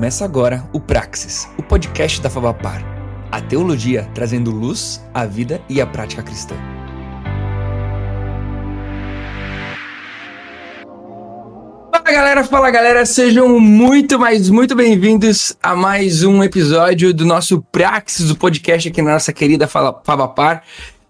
Começa agora o Praxis, o podcast da Favapar. A teologia trazendo luz à vida e à prática cristã. Fala galera, fala galera, sejam muito, mais muito bem-vindos a mais um episódio do nosso Praxis, o podcast aqui na nossa querida Favapar.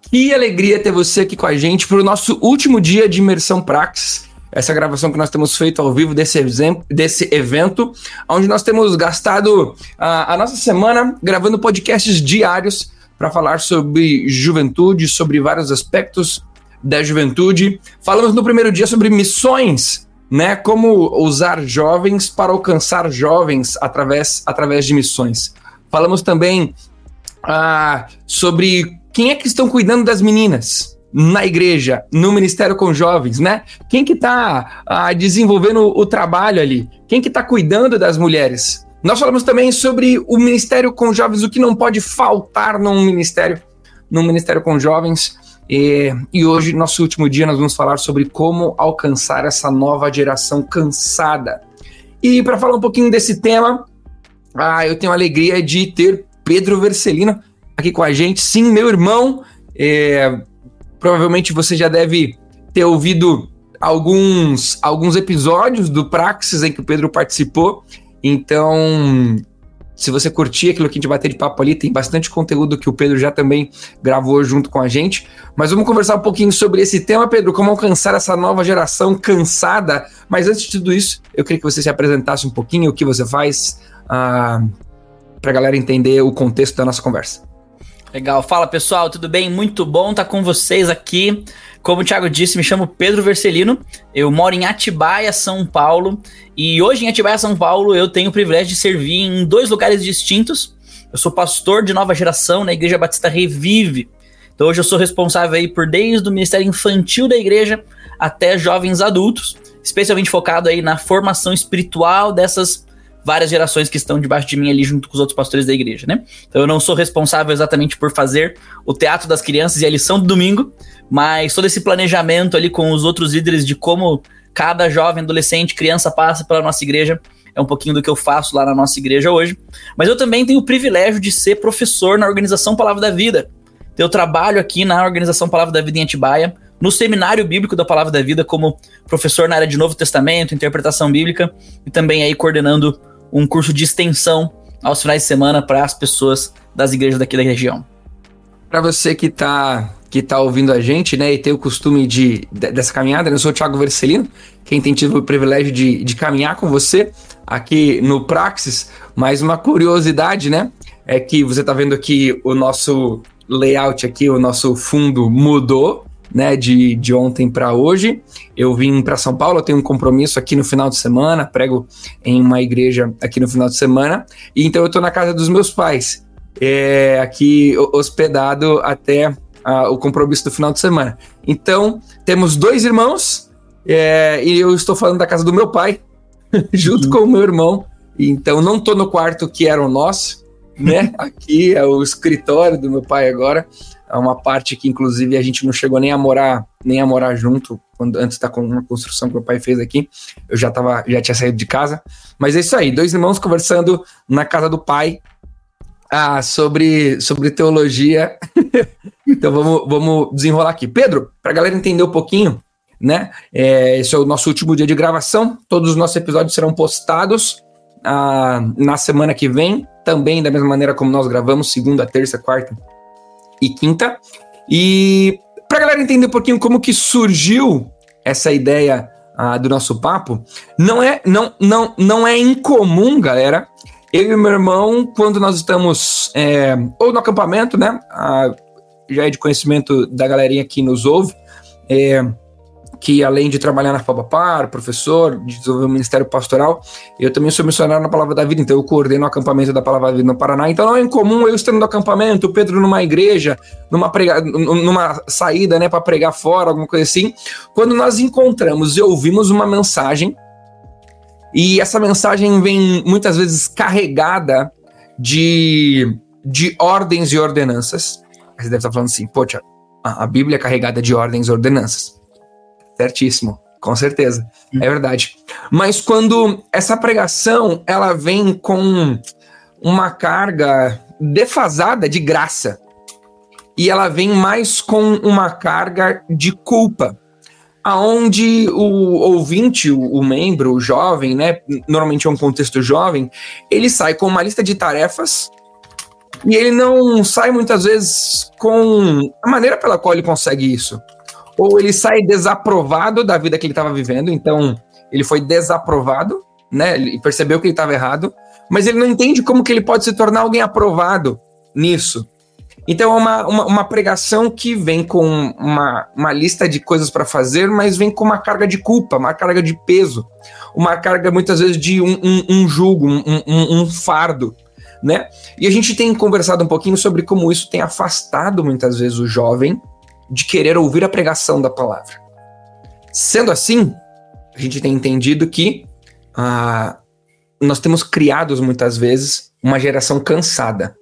Que alegria ter você aqui com a gente para o nosso último dia de imersão Praxis essa gravação que nós temos feito ao vivo desse, exemplo, desse evento, onde nós temos gastado a, a nossa semana gravando podcasts diários para falar sobre juventude, sobre vários aspectos da juventude. Falamos no primeiro dia sobre missões, né? Como usar jovens para alcançar jovens através, através de missões. Falamos também ah, sobre quem é que estão cuidando das meninas, na igreja, no ministério com jovens, né? Quem que está ah, desenvolvendo o trabalho ali? Quem que está cuidando das mulheres? Nós falamos também sobre o ministério com jovens, o que não pode faltar num ministério, num ministério com jovens. E, e hoje, nosso último dia, nós vamos falar sobre como alcançar essa nova geração cansada. E para falar um pouquinho desse tema, ah, eu tenho a alegria de ter Pedro Vercelino aqui com a gente. Sim, meu irmão. É, Provavelmente você já deve ter ouvido alguns, alguns episódios do Praxis em que o Pedro participou. Então, se você curtir aquilo que a gente bater de papo ali, tem bastante conteúdo que o Pedro já também gravou junto com a gente. Mas vamos conversar um pouquinho sobre esse tema, Pedro, como alcançar essa nova geração cansada. Mas antes de tudo isso, eu queria que você se apresentasse um pouquinho, o que você faz, ah, para a galera entender o contexto da nossa conversa. Legal, fala pessoal, tudo bem? Muito bom estar com vocês aqui. Como o Thiago disse, me chamo Pedro Vercelino, eu moro em Atibaia, São Paulo, e hoje em Atibaia, São Paulo, eu tenho o privilégio de servir em dois lugares distintos. Eu sou pastor de nova geração na Igreja Batista Revive. Então hoje eu sou responsável aí por desde o Ministério Infantil da igreja até jovens adultos, especialmente focado aí na formação espiritual dessas várias gerações que estão debaixo de mim ali junto com os outros pastores da igreja, né? Então eu não sou responsável exatamente por fazer o teatro das crianças e a lição do domingo, mas todo esse planejamento ali com os outros líderes de como cada jovem, adolescente, criança passa pela nossa igreja é um pouquinho do que eu faço lá na nossa igreja hoje. Mas eu também tenho o privilégio de ser professor na organização Palavra da Vida. Eu trabalho aqui na organização Palavra da Vida em Atibaia, no seminário bíblico da Palavra da Vida, como professor na área de Novo Testamento, interpretação bíblica, e também aí coordenando um curso de extensão aos finais de semana para as pessoas das igrejas daqui da região. Para você que está que tá ouvindo a gente, né, e tem o costume de, de dessa caminhada, né, eu sou o Thiago Vercelino, quem tem tido o privilégio de, de caminhar com você aqui no Praxis, mas uma curiosidade, né, é que você está vendo aqui o nosso layout aqui, o nosso fundo mudou, né, de, de ontem para hoje. Eu vim para São Paulo, eu tenho um compromisso aqui no final de semana, prego em uma igreja aqui no final de semana, e então eu estou na casa dos meus pais, é, aqui hospedado até o compromisso do final de semana. Então, temos dois irmãos, é, e eu estou falando da casa do meu pai, junto com o meu irmão. Então, não estou no quarto que era o nosso, né? Aqui é o escritório do meu pai agora. É uma parte que, inclusive, a gente não chegou nem a morar, nem a morar junto, quando, antes da uma construção que meu pai fez aqui. Eu já, tava, já tinha saído de casa. Mas é isso aí, dois irmãos conversando na casa do pai ah, sobre, sobre teologia. então vamos, vamos desenrolar aqui. Pedro, para galera entender um pouquinho, né? É, esse é o nosso último dia de gravação. Todos os nossos episódios serão postados ah, na semana que vem, também da mesma maneira como nós gravamos, segunda, terça, quarta e quinta. E para galera entender um pouquinho como que surgiu essa ideia uh, do nosso papo, não é, não, não, não é incomum, galera. Eu e meu irmão, quando nós estamos é, ou no acampamento, né? Uh, já é de conhecimento da galerinha que nos ouve. É, que além de trabalhar na Fabapar, professor, de desenvolver o Ministério Pastoral, eu também sou missionário na Palavra da Vida, então eu coordeno o acampamento da Palavra da Vida no Paraná. Então não é incomum eu estando no acampamento, o Pedro numa igreja, numa, prega, numa saída né, para pregar fora, alguma coisa assim. Quando nós encontramos e ouvimos uma mensagem, e essa mensagem vem muitas vezes carregada de, de ordens e ordenanças. Você deve estar falando assim, poxa, a Bíblia é carregada de ordens e ordenanças. Certíssimo. Com certeza, é verdade. Mas quando essa pregação ela vem com uma carga defasada de graça e ela vem mais com uma carga de culpa, aonde o ouvinte, o, o membro, o jovem, né, normalmente é um contexto jovem, ele sai com uma lista de tarefas e ele não sai muitas vezes com a maneira pela qual ele consegue isso. Ou ele sai desaprovado da vida que ele estava vivendo, então ele foi desaprovado, né? Ele percebeu que ele estava errado, mas ele não entende como que ele pode se tornar alguém aprovado nisso. Então é uma, uma, uma pregação que vem com uma, uma lista de coisas para fazer, mas vem com uma carga de culpa, uma carga de peso, uma carga muitas vezes de um, um, um jugo, um, um, um fardo né? E a gente tem conversado um pouquinho sobre como isso tem afastado muitas vezes o jovem de querer ouvir a pregação da palavra. Sendo assim, a gente tem entendido que ah, nós temos criados muitas vezes uma geração cansada.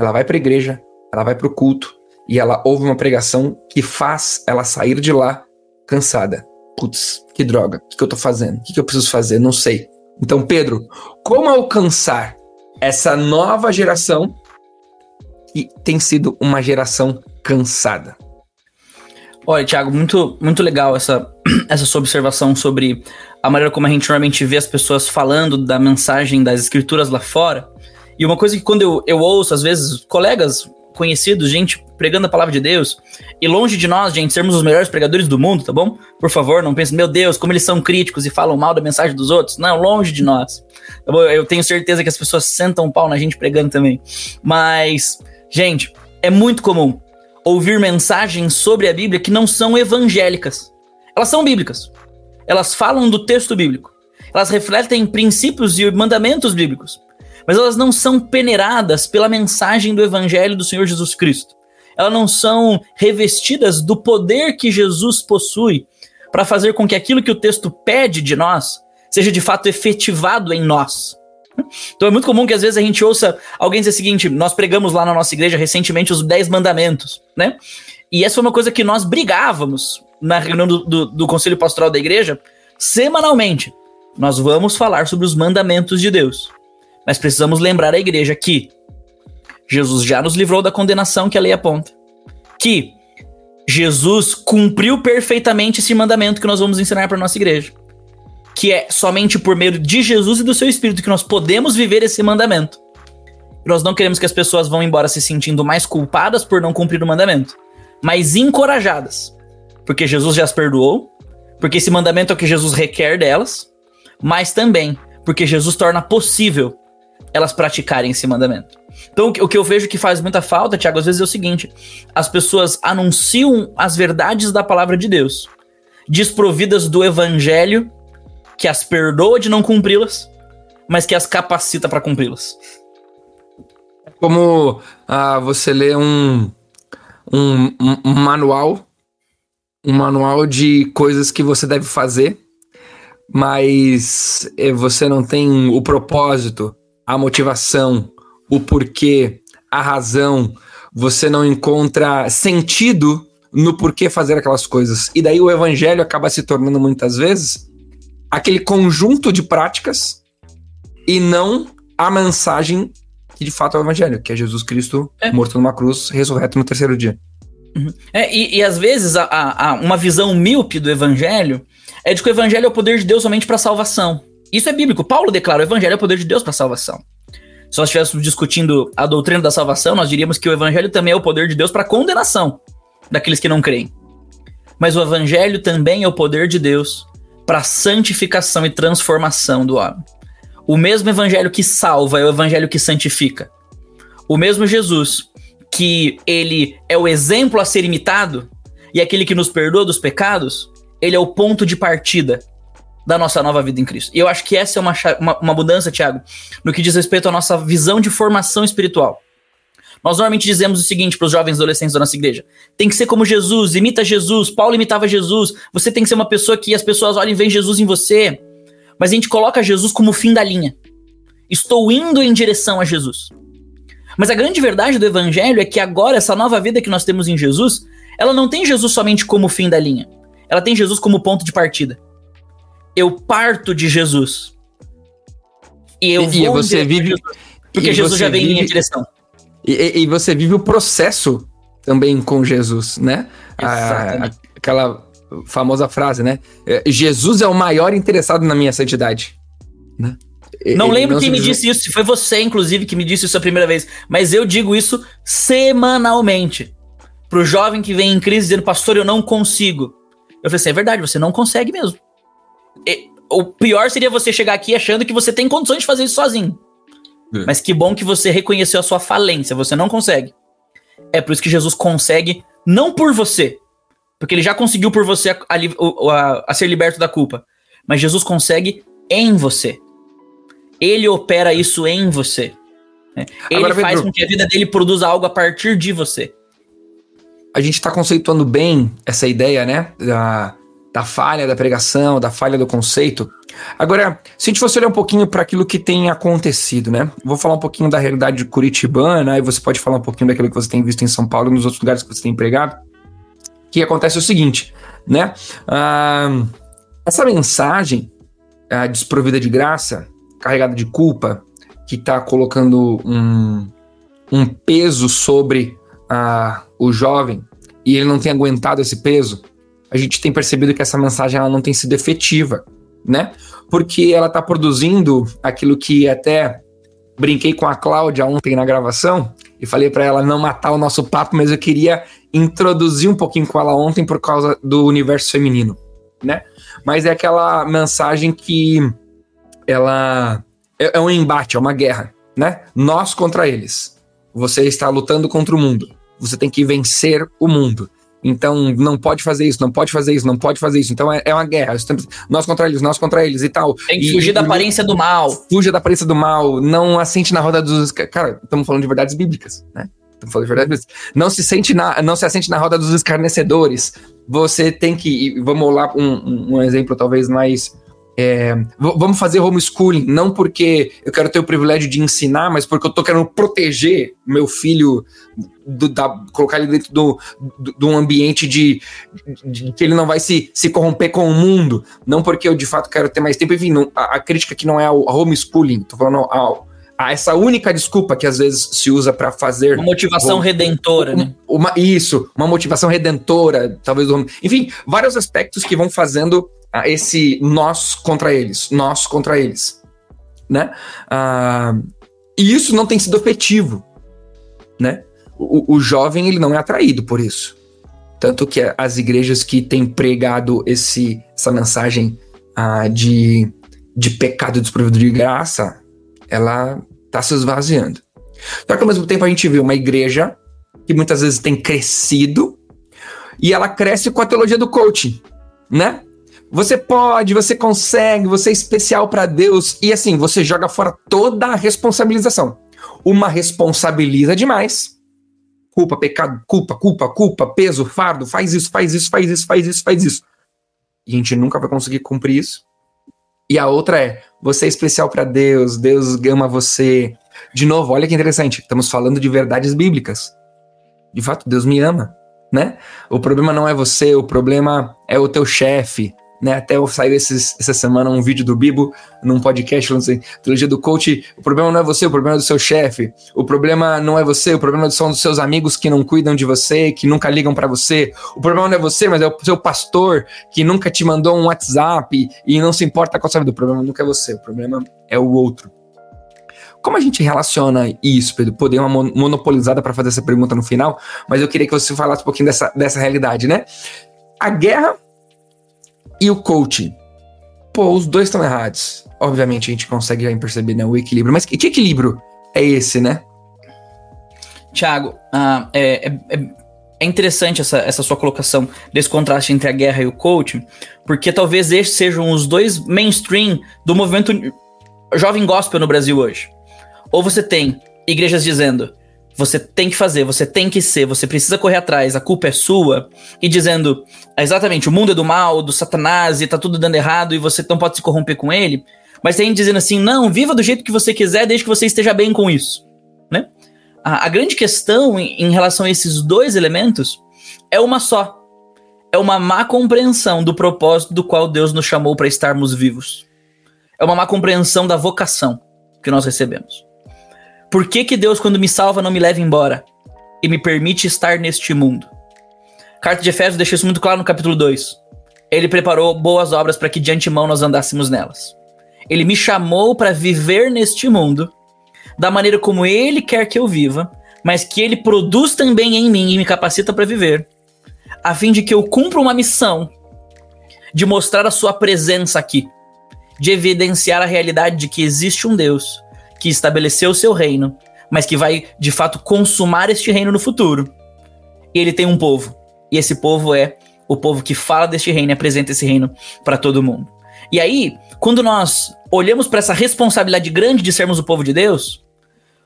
Ela vai para a igreja, ela vai para o culto e ela ouve uma pregação que faz ela sair de lá cansada. Putz, que droga, o que, que eu estou fazendo? O que, que eu preciso fazer? Não sei. Então, Pedro, como alcançar essa nova geração que tem sido uma geração cansada. Olha, Thiago, muito, muito legal essa, essa sua observação sobre a maneira como a gente normalmente vê as pessoas falando da mensagem das escrituras lá fora. E uma coisa que quando eu, eu ouço, às vezes, colegas conhecidos, gente pregando a palavra de Deus, e longe de nós, gente, sermos os melhores pregadores do mundo, tá bom? Por favor, não pense, meu Deus, como eles são críticos e falam mal da mensagem dos outros. Não, longe de nós. Tá bom? Eu tenho certeza que as pessoas sentam um pau na gente pregando também. Mas, gente, é muito comum ouvir mensagens sobre a Bíblia que não são evangélicas. Elas são bíblicas. Elas falam do texto bíblico. Elas refletem princípios e mandamentos bíblicos mas elas não são peneiradas pela mensagem do Evangelho do Senhor Jesus Cristo. Elas não são revestidas do poder que Jesus possui para fazer com que aquilo que o texto pede de nós seja de fato efetivado em nós. Então é muito comum que às vezes a gente ouça alguém dizer o seguinte: nós pregamos lá na nossa igreja recentemente os Dez Mandamentos, né? E essa foi uma coisa que nós brigávamos na reunião do, do, do Conselho Pastoral da igreja semanalmente. Nós vamos falar sobre os mandamentos de Deus. Mas precisamos lembrar a igreja que Jesus já nos livrou da condenação que a lei aponta. Que Jesus cumpriu perfeitamente esse mandamento que nós vamos ensinar para nossa igreja. Que é somente por meio de Jesus e do seu Espírito que nós podemos viver esse mandamento. Nós não queremos que as pessoas vão embora se sentindo mais culpadas por não cumprir o mandamento, mas encorajadas. Porque Jesus já as perdoou, porque esse mandamento é o que Jesus requer delas, mas também porque Jesus torna possível elas praticarem esse mandamento. Então, o que eu vejo que faz muita falta, Tiago, às vezes é o seguinte: as pessoas anunciam as verdades da palavra de Deus, desprovidas do evangelho que as perdoa de não cumpri-las, mas que as capacita para cumpri-las. Como ah, você lê um, um, um manual, um manual de coisas que você deve fazer, mas eh, você não tem o propósito a motivação, o porquê, a razão, você não encontra sentido no porquê fazer aquelas coisas. E daí o evangelho acaba se tornando muitas vezes aquele conjunto de práticas e não a mensagem que de fato é o evangelho, que é Jesus Cristo é. morto numa cruz, ressurreto no terceiro dia. Uhum. É, e, e, às vezes a, a, uma visão míope do evangelho é de que o evangelho é o poder de Deus somente para salvação. Isso é bíblico. Paulo declara: o evangelho é o poder de Deus para salvação. Se nós estivéssemos discutindo a doutrina da salvação, nós diríamos que o evangelho também é o poder de Deus para condenação daqueles que não creem. Mas o evangelho também é o poder de Deus para santificação e transformação do homem. O mesmo evangelho que salva é o evangelho que santifica. O mesmo Jesus que ele é o exemplo a ser imitado e aquele que nos perdoa dos pecados, ele é o ponto de partida da nossa nova vida em Cristo. E eu acho que essa é uma, uma, uma mudança, Tiago, no que diz respeito à nossa visão de formação espiritual. Nós normalmente dizemos o seguinte para os jovens adolescentes da nossa igreja: tem que ser como Jesus, imita Jesus, Paulo imitava Jesus, você tem que ser uma pessoa que as pessoas olhem e veem Jesus em você. Mas a gente coloca Jesus como fim da linha. Estou indo em direção a Jesus. Mas a grande verdade do evangelho é que agora, essa nova vida que nós temos em Jesus, ela não tem Jesus somente como fim da linha. Ela tem Jesus como ponto de partida. eu parto de Jesus. E eu e, vou você vive Jesus, porque Jesus já vem vive, em minha direção. E, e, você vive o processo também com Jesus, né? A, aquela famosa frase, né? É, Jesus é o maior interessado na minha santidade, né? Não Ele lembro não quem me disse isso, foi você, inclusive, que me disse isso a primeira vez, mas eu digo isso semanalmente. Pro jovem que vem em crise dizendo, pastor, eu não consigo. Eu falei assim, é verdade, você não consegue mesmo. E, o pior seria você chegar aqui achando que você tem condições de fazer isso sozinho. É. Mas que bom que você reconheceu a sua falência, você não consegue. É por isso que Jesus consegue, não por você, porque ele já conseguiu por você a, a, a, ser liberto da culpa, mas Jesus consegue em você. Ele opera isso em você. Né? Ele Agora, faz com que a vida dele produza algo a partir de você. A gente está conceituando bem essa ideia, né? Da, da falha da pregação, da falha do conceito. Agora, se a gente fosse olhar um pouquinho para aquilo que tem acontecido, né? Vou falar um pouquinho da realidade curitibana, e você pode falar um pouquinho daquilo que você tem visto em São Paulo e nos outros lugares que você tem empregado. Que acontece o seguinte, né? Ah, essa mensagem ah, desprovida de graça, carregada de culpa, que está colocando um, um peso sobre ah, o jovem e ele não tem aguentado esse peso, a gente tem percebido que essa mensagem ela não tem sido efetiva, né? Porque ela está produzindo aquilo que até brinquei com a Cláudia ontem na gravação e falei para ela não matar o nosso papo, mas eu queria introduzir um pouquinho com ela ontem por causa do universo feminino, né? Mas é aquela mensagem que ela é, é um embate, é uma guerra, né? Nós contra eles. Você está lutando contra o mundo. Você tem que vencer o mundo. Então, não pode fazer isso, não pode fazer isso, não pode fazer isso. Então, é, é uma guerra. Nós contra eles, nós contra eles e tal. Tem que e, fugir da aparência do mal. Fuja da aparência do mal. Não assente na roda dos. Cara, estamos falando de verdades bíblicas, né? Estamos falando de verdades bíblicas. Não se, sente na, não se assente na roda dos escarnecedores. Você tem que. Vamos lá, um, um exemplo talvez mais é, vamos fazer homeschooling, não porque eu quero ter o privilégio de ensinar, mas porque eu tô querendo proteger meu filho, do, da, colocar ele dentro do, do, do ambiente de, de, que ele não vai se, se corromper com o mundo, não porque eu de fato quero ter mais tempo. Enfim, não, a, a, crítica aqui não é ao homeschooling, tô falando ao, a essa única desculpa que às vezes se usa para fazer. Uma motivação redentora, né? Uma, isso, uma motivação redentora, talvez. Enfim, vários aspectos que vão fazendo esse nós contra eles, nós contra eles, né? Ah, e isso não tem sido efetivo, né? O, o, jovem ele não é atraído por isso, tanto que as igrejas que têm pregado esse essa mensagem ah, de de pecado desprovido de graça, ela está se esvaziando. Só que ao mesmo tempo a gente vê uma igreja que muitas vezes tem crescido e ela cresce com a teologia do coaching, né? Você pode, você consegue, você é especial para Deus. E assim, você joga fora toda a responsabilização. Uma responsabiliza demais. Culpa, pecado, culpa, culpa, culpa, peso, fardo, faz isso, faz isso, faz isso, faz isso, faz isso. E a gente nunca vai conseguir cumprir isso. E a outra é, você é especial para Deus, Deus ama você. De novo, olha que interessante, estamos falando de verdades bíblicas. De fato, Deus me ama, né? O problema não é você, o problema é o teu chefe, né? Até saiu esses, essa semana um vídeo do Bibo num podcast falando assim: trilogia do coach, o problema não é você, o problema é do seu chefe. O problema não é você, o problema são dos seus amigos que não cuidam de você, que nunca ligam para você. O problema não é você, mas é o seu pastor que nunca te mandou um WhatsApp e não se importa com a sua vida. O problema nunca é você, o problema é o outro. Como a gente relaciona isso, Pedro? Poder uma monopolizada para fazer essa pergunta no final, mas eu queria que você falasse um pouquinho dessa, dessa realidade, né? A guerra e o coaching. Pô, os dois estão errados. Obviamente a gente consegue já perceber né, o equilíbrio. Mas que, que equilíbrio é esse, né? Tiago, uh, é, é, é, interessante essa, essa sua colocação desse contraste entre a guerra e o coaching, porque talvez estes sejam os dois mainstream do movimento jovem gospel no Brasil hoje. Ou você tem igrejas dizendo, você tem que fazer, você tem que ser, você precisa correr atrás, a culpa é sua, e dizendo exatamente o mundo é do mal, do satanás, e tá tudo dando errado e você não pode se corromper com ele, mas tem dizendo assim, não, viva do jeito que você quiser, desde que você esteja bem com isso, né? A, a grande questão em, em relação a esses dois elementos é uma só. é uma má compreensão do propósito do qual Deus nos chamou para estarmos vivos. É uma má compreensão da vocação que nós recebemos. Por que, que Deus, quando me salva, não me leva embora e me permite estar neste mundo? Carta de Efésios deixa isso muito claro no capítulo 2. Ele preparou boas obras para que de antemão nós andássemos nelas. Ele me chamou para viver neste mundo da maneira como ele quer que eu viva, mas que ele produz também em mim e me capacita para viver, a fim de que eu cumpra uma missão de mostrar a sua presença aqui, de evidenciar a realidade de que existe um Deus que estabeleceu o seu reino, mas que vai de fato consumar este reino no futuro. E ele tem um povo, e esse povo é o povo que fala deste reino e apresenta esse reino para todo mundo. E aí, quando nós olhamos para essa responsabilidade grande de sermos o povo de Deus,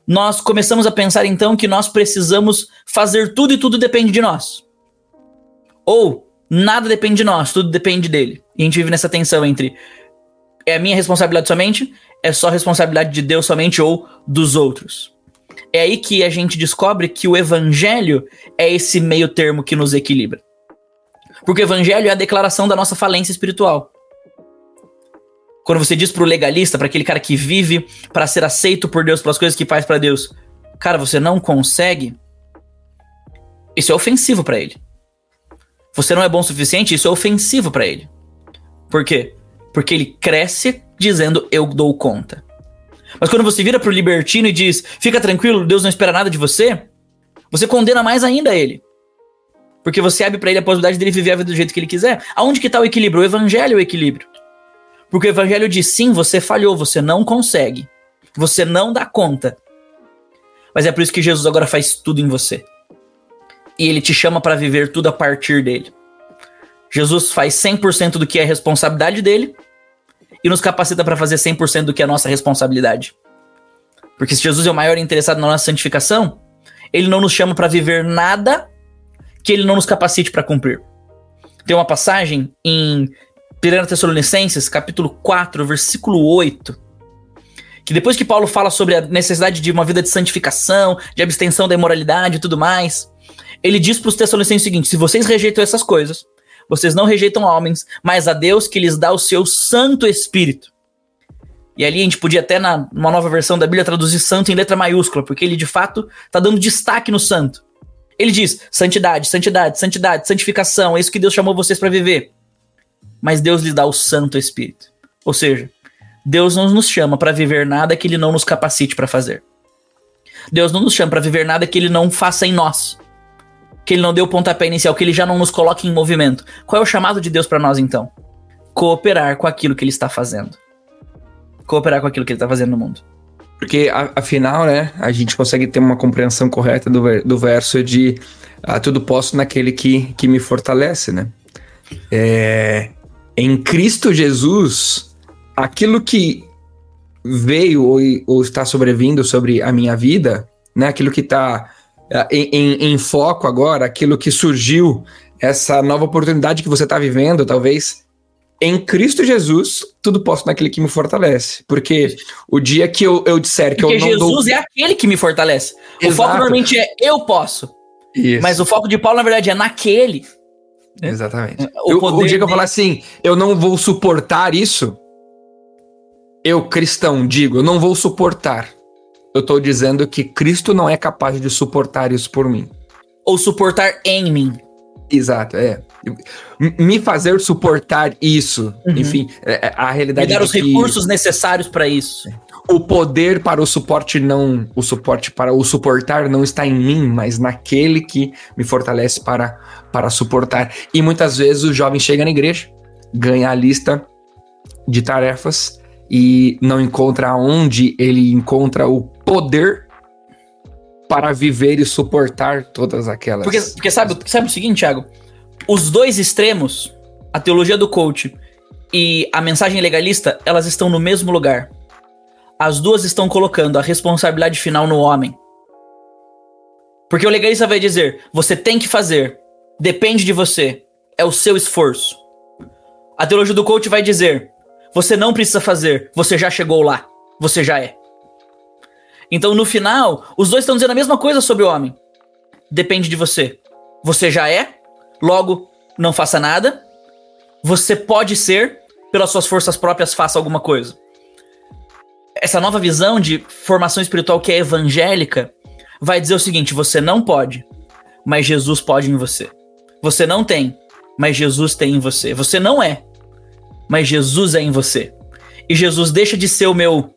nós começamos a pensar então que nós precisamos fazer tudo e tudo depende de nós. Ou nada depende de nós, tudo depende dele. E a gente vive nessa tensão entre é a minha responsabilidade somente, é só responsabilidade de Deus somente ou dos outros. É aí que a gente descobre que o evangelho é esse meio termo que nos equilibra. Porque o evangelho é a declaração da nossa falência espiritual. Quando você diz pro legalista, para aquele cara que vive para ser aceito por Deus pelas coisas que faz para Deus, cara, você não consegue. Isso é ofensivo para ele. Você não é bom o suficiente, isso é ofensivo para ele. Por quê? Porque ele cresce dizendo eu dou conta. Mas quando você vira pro libertino e diz, fica tranquilo, Deus não espera nada de você, você condena mais ainda ele. Porque você abre para ele a possibilidade dele viver a vida do jeito que ele quiser. Aonde que tá o equilíbrio? O evangelho é o equilíbrio. Porque o evangelho diz: sim, você falhou, você não consegue. Você não dá conta. Mas é por isso que Jesus agora faz tudo em você. E ele te chama para viver tudo a partir dele. Jesus faz 100% do que é responsabilidade dele e nos capacita para fazer 100% do que é nossa responsabilidade. Porque se Jesus é o maior interessado na nossa santificação, ele não nos chama para viver nada que ele não nos capacite para cumprir. Tem uma passagem em 1 Tessalonicenses, capítulo 4, versículo 8, que depois que Paulo fala sobre a necessidade de uma vida de santificação, de abstenção da imoralidade e tudo mais, ele diz para os Tessalonicenses o seguinte: se vocês rejeitam essas coisas, vocês não rejeitam homens, mas a Deus que lhes dá o seu Santo Espírito. E ali a gente podia até, na, numa nova versão da Bíblia, traduzir santo em letra maiúscula, porque ele de fato está dando destaque no santo. Ele diz: santidade, santidade, santidade, santificação, é isso que Deus chamou vocês para viver mas Deus lhe dá o Santo Espírito. Ou seja, Deus não nos chama para viver nada que Ele não nos capacite para fazer. Deus não nos chama para viver nada que Ele não faça em nós. Que Ele não dê o pontapé inicial, que Ele já não nos coloque em movimento. Qual é o chamado de Deus para nós então? Cooperar com aquilo que Ele está fazendo. Cooperar com aquilo que Ele está fazendo no mundo. Porque, afinal, né, a gente consegue ter uma compreensão correta do, do verso de ah, tudo posso naquele que, que me fortalece, né? É, em Cristo Jesus, aquilo que veio ou, ou, está sobrevindo sobre a minha vida, né? Aquilo que está em, em, em, foco agora, aquilo que surgiu, essa nova oportunidade que você está vivendo, talvez. Em Cristo Jesus, tudo posso naquele que me fortalece. Porque o dia que eu, eu disser que Porque eu não Jesus dou... é aquele que me fortalece. Exato. O foco normalmente é eu posso. Isso. Mas o foco de Paulo, na verdade, é naquele né? Exatamente. O, eu, o dia que eu falar assim, eu não vou suportar isso, eu, cristão, digo, eu não vou suportar. Eu estou dizendo que Cristo não é capaz de suportar isso por mim. Ou suportar em mim. Exato, é. Me fazer suportar isso. Uhum. Enfim, é, é a realidade. Me dar os recursos necessários para isso. O poder para o suporte não. O suporte para o suportar não está em mim, mas naquele que me fortalece para para suportar. E muitas vezes o jovem chega na igreja, ganha a lista de tarefas e não encontra onde ele encontra o poder para viver e suportar todas aquelas. Porque, porque sabe, sabe o seguinte, Thiago? Os dois extremos, a teologia do coach e a mensagem legalista, elas estão no mesmo lugar. As duas estão colocando a responsabilidade final no homem. Porque o legalista vai dizer: você tem que fazer, depende de você, é o seu esforço. A teologia do coach vai dizer: você não precisa fazer, você já chegou lá, você já é. Então, no final, os dois estão dizendo a mesma coisa sobre o homem. Depende de você. Você já é, logo não faça nada. Você pode ser, pelas suas forças próprias, faça alguma coisa. Essa nova visão de formação espiritual que é evangélica vai dizer o seguinte: você não pode, mas Jesus pode em você. Você não tem, mas Jesus tem em você. Você não é, mas Jesus é em você. E Jesus deixa de ser o meu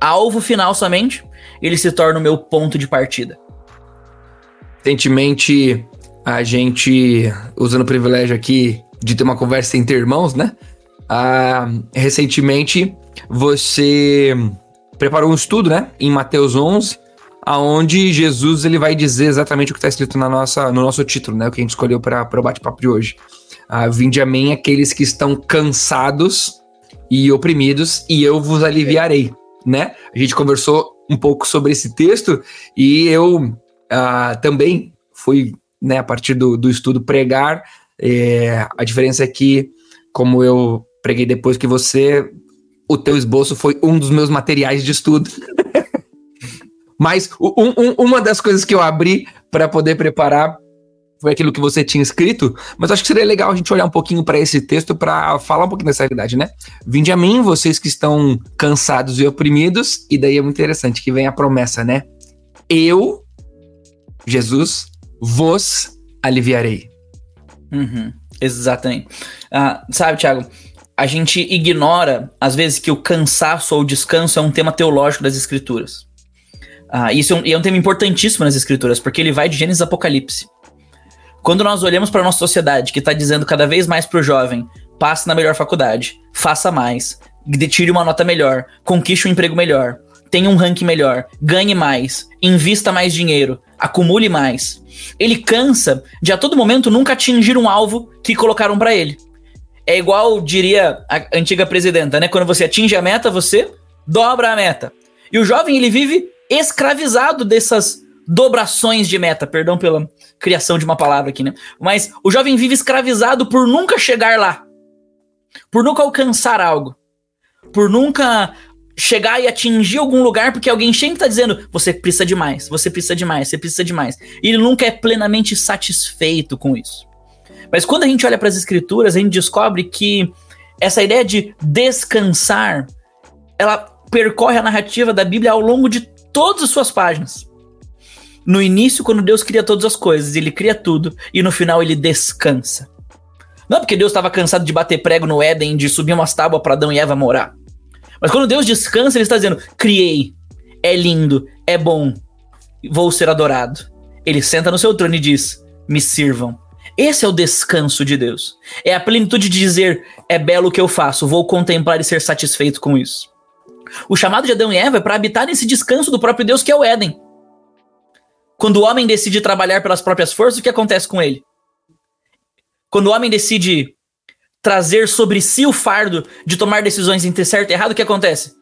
alvo final somente, ele se torna o meu ponto de partida. Recentemente, a gente, usando o privilégio aqui de ter uma conversa entre irmãos, né? Ah, recentemente, você preparou um estudo, né? Em Mateus 11, aonde Jesus ele vai dizer exatamente o que está escrito na nossa, no nosso título, né? O que a gente escolheu para o bate-papo de hoje. Ah, Vinde a mim aqueles que estão cansados e oprimidos, e eu vos aliviarei, né? A gente conversou um pouco sobre esse texto e eu uh, também fui, né, a partir do, do estudo, pregar. É, a diferença é que, como eu preguei depois que você, o teu esboço foi um dos meus materiais de estudo. Mas um, um, uma das coisas que eu abri para poder preparar foi aquilo que você tinha escrito, mas acho que seria legal a gente olhar um pouquinho para esse texto para falar um pouquinho dessa realidade, né? Vinde a mim, vocês que estão cansados e oprimidos, e daí é muito interessante que vem a promessa, né? Eu Jesus, vos aliviarei. Uhum, exatamente. Ah, sabe, Thiago, a gente ignora, às vezes, que o cansaço ou o descanso é um tema teológico das Escrituras. Ah, isso é um, é um tema importantíssimo nas Escrituras, porque ele vai de Gênesis a Apocalipse. Quando nós olhamos para nossa sociedade, que está dizendo cada vez mais para o jovem, passe na melhor faculdade, faça mais, tire uma nota melhor, conquiste um emprego melhor, tenha um ranking melhor, ganhe mais, invista mais dinheiro, acumule mais. Ele cansa de a todo momento nunca atingir um alvo que colocaram para ele. É igual diria a antiga presidenta, né? Quando você atinge a meta, você dobra a meta. E o jovem ele vive escravizado dessas dobrações de meta, perdão pela criação de uma palavra aqui, né? Mas o jovem vive escravizado por nunca chegar lá, por nunca alcançar algo, por nunca chegar e atingir algum lugar porque alguém sempre tá dizendo você precisa de mais, você precisa de mais, você precisa de mais. E ele nunca é plenamente satisfeito com isso. Mas quando a gente olha para as escrituras, a gente descobre que essa ideia de descansar, ela percorre a narrativa da Bíblia ao longo de todas as suas páginas. No início, quando Deus cria todas as coisas, ele cria tudo e no final ele descansa. Não é porque Deus estava cansado de bater prego no Éden, de subir umas tábuas para Adão e Eva morar. Mas quando Deus descansa, ele está dizendo: criei, é lindo, é bom, vou ser adorado. Ele senta no seu trono e diz: me sirvam. Esse é o descanso de Deus. É a plenitude de dizer: é belo o que eu faço, vou contemplar e ser satisfeito com isso. O chamado de Adão e Eva é para habitar nesse descanso do próprio Deus que é o Éden. Quando o homem decide trabalhar pelas próprias forças, o que acontece com ele? Quando o homem decide trazer sobre si o fardo de tomar decisões entre certo e errado, o que acontece?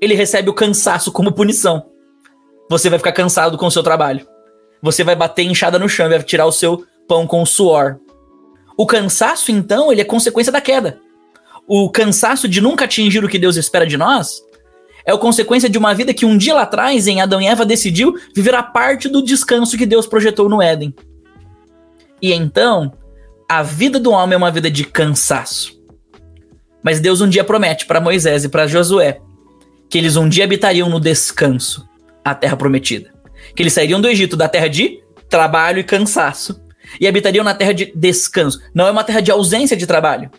Ele recebe o cansaço como punição. Você vai ficar cansado com o seu trabalho. Você vai bater inchada no chão, vai tirar o seu pão com o suor. O cansaço, então, ele é consequência da queda. O cansaço de nunca atingir o que Deus espera de nós é a consequência de uma vida que um dia lá atrás, em Adão e Eva, decidiu viver a parte do descanso que Deus projetou no Éden. E então, a vida do homem é uma vida de cansaço. Mas Deus um dia promete para Moisés e para Josué que eles um dia habitariam no descanso, a terra prometida. Que eles sairiam do Egito da terra de trabalho e cansaço e habitariam na terra de descanso. Não é uma terra de ausência de trabalho,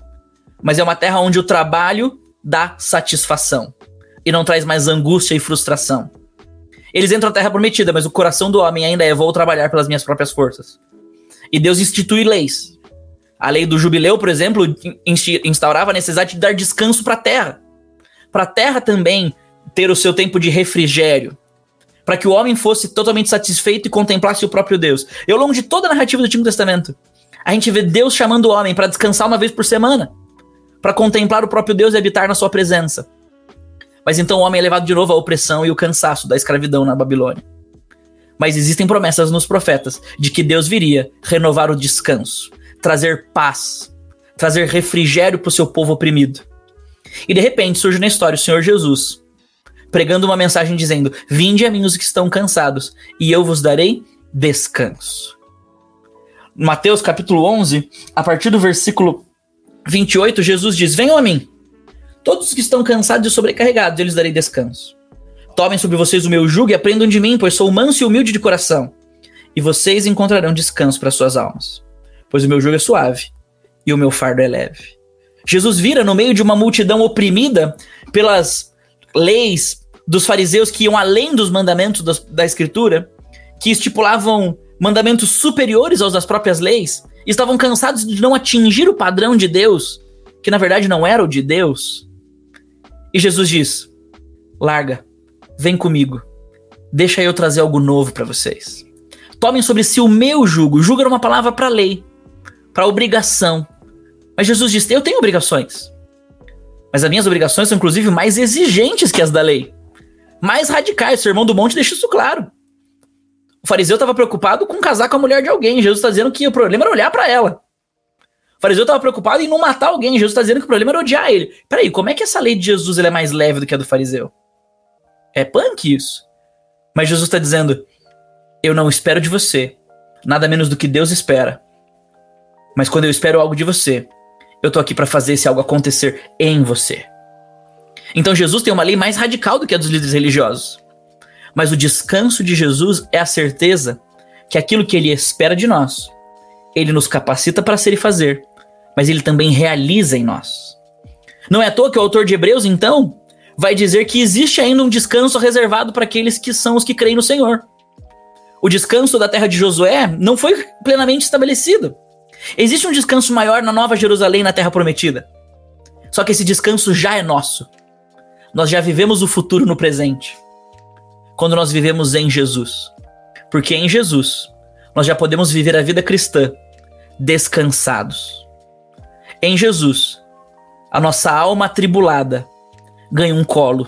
mas é uma terra onde o trabalho dá satisfação e não traz mais angústia e frustração. Eles entram na terra prometida, mas o coração do homem ainda é: vou trabalhar pelas minhas próprias forças. E Deus institui leis a lei do jubileu, por exemplo, instaurava a necessidade de dar descanso para a terra. Para a terra também ter o seu tempo de refrigério. Para que o homem fosse totalmente satisfeito e contemplasse o próprio Deus. E ao longo de toda a narrativa do Antigo Testamento, a gente vê Deus chamando o homem para descansar uma vez por semana. Para contemplar o próprio Deus e habitar na sua presença. Mas então o homem é levado de novo à opressão e o cansaço da escravidão na Babilônia. Mas existem promessas nos profetas de que Deus viria renovar o descanso trazer paz, trazer refrigério para o seu povo oprimido. E de repente surge na história o Senhor Jesus, pregando uma mensagem dizendo: Vinde a mim os que estão cansados, e eu vos darei descanso. Mateus capítulo 11, a partir do versículo 28, Jesus diz: Venham a mim, todos que estão cansados e sobrecarregados, eu lhes darei descanso. Tomem sobre vocês o meu jugo e aprendam de mim, pois sou manso e humilde de coração, e vocês encontrarão descanso para suas almas. Pois o meu jugo é suave e o meu fardo é leve. Jesus vira no meio de uma multidão oprimida pelas leis dos fariseus que iam além dos mandamentos da, da Escritura, que estipulavam mandamentos superiores aos das próprias leis, e estavam cansados de não atingir o padrão de Deus, que na verdade não era o de Deus. E Jesus diz: larga, vem comigo, deixa eu trazer algo novo para vocês. Tomem sobre si o meu jugo. Jugo era uma palavra para lei, para obrigação. Mas Jesus disse: Eu tenho obrigações. Mas as minhas obrigações são, inclusive, mais exigentes que as da lei. Mais radicais. O Sermão do Monte deixa isso claro. O fariseu estava preocupado com casar com a mulher de alguém. Jesus está dizendo que o problema era olhar para ela. Fariseu estava preocupado em não matar alguém. Jesus está dizendo que o problema era odiar ele. Peraí, como é que essa lei de Jesus é mais leve do que a do fariseu? É punk isso. Mas Jesus está dizendo: Eu não espero de você nada menos do que Deus espera. Mas quando eu espero algo de você, eu tô aqui para fazer esse algo acontecer em você. Então Jesus tem uma lei mais radical do que a dos líderes religiosos. Mas o descanso de Jesus é a certeza que aquilo que ele espera de nós, ele nos capacita para ser e fazer, mas ele também realiza em nós. Não é à toa que o autor de Hebreus, então, vai dizer que existe ainda um descanso reservado para aqueles que são os que creem no Senhor. O descanso da terra de Josué não foi plenamente estabelecido. Existe um descanso maior na Nova Jerusalém, na Terra Prometida. Só que esse descanso já é nosso. Nós já vivemos o futuro no presente. Quando nós vivemos em Jesus. Porque em Jesus nós já podemos viver a vida cristã descansados. Em Jesus, a nossa alma atribulada ganha um colo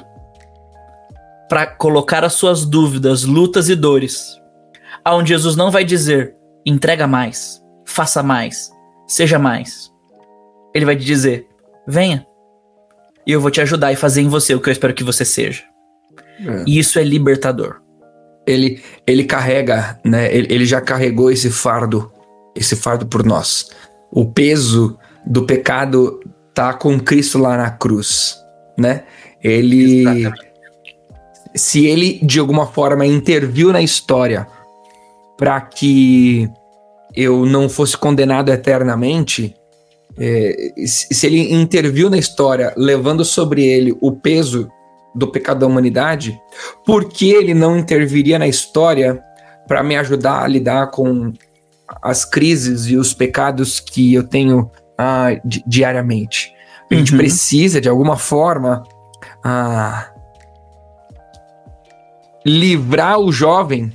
para colocar as suas dúvidas, lutas e dores, aonde Jesus não vai dizer entrega mais, faça mais, seja mais. Ele vai te dizer: venha, e eu vou te ajudar e fazer em você o que eu espero que você seja. É. E isso é libertador. Ele, ele carrega, né? Ele, ele já carregou esse fardo, esse fardo por nós. O peso do pecado tá com Cristo lá na cruz, né? Ele Exatamente. se ele de alguma forma interviu na história para que eu não fosse condenado eternamente, é, se ele interviu na história levando sobre ele o peso do pecado da humanidade, por que ele não interviria na história para me ajudar a lidar com as crises e os pecados que eu tenho ah, di diariamente? A gente uhum. precisa, de alguma forma, ah, livrar o jovem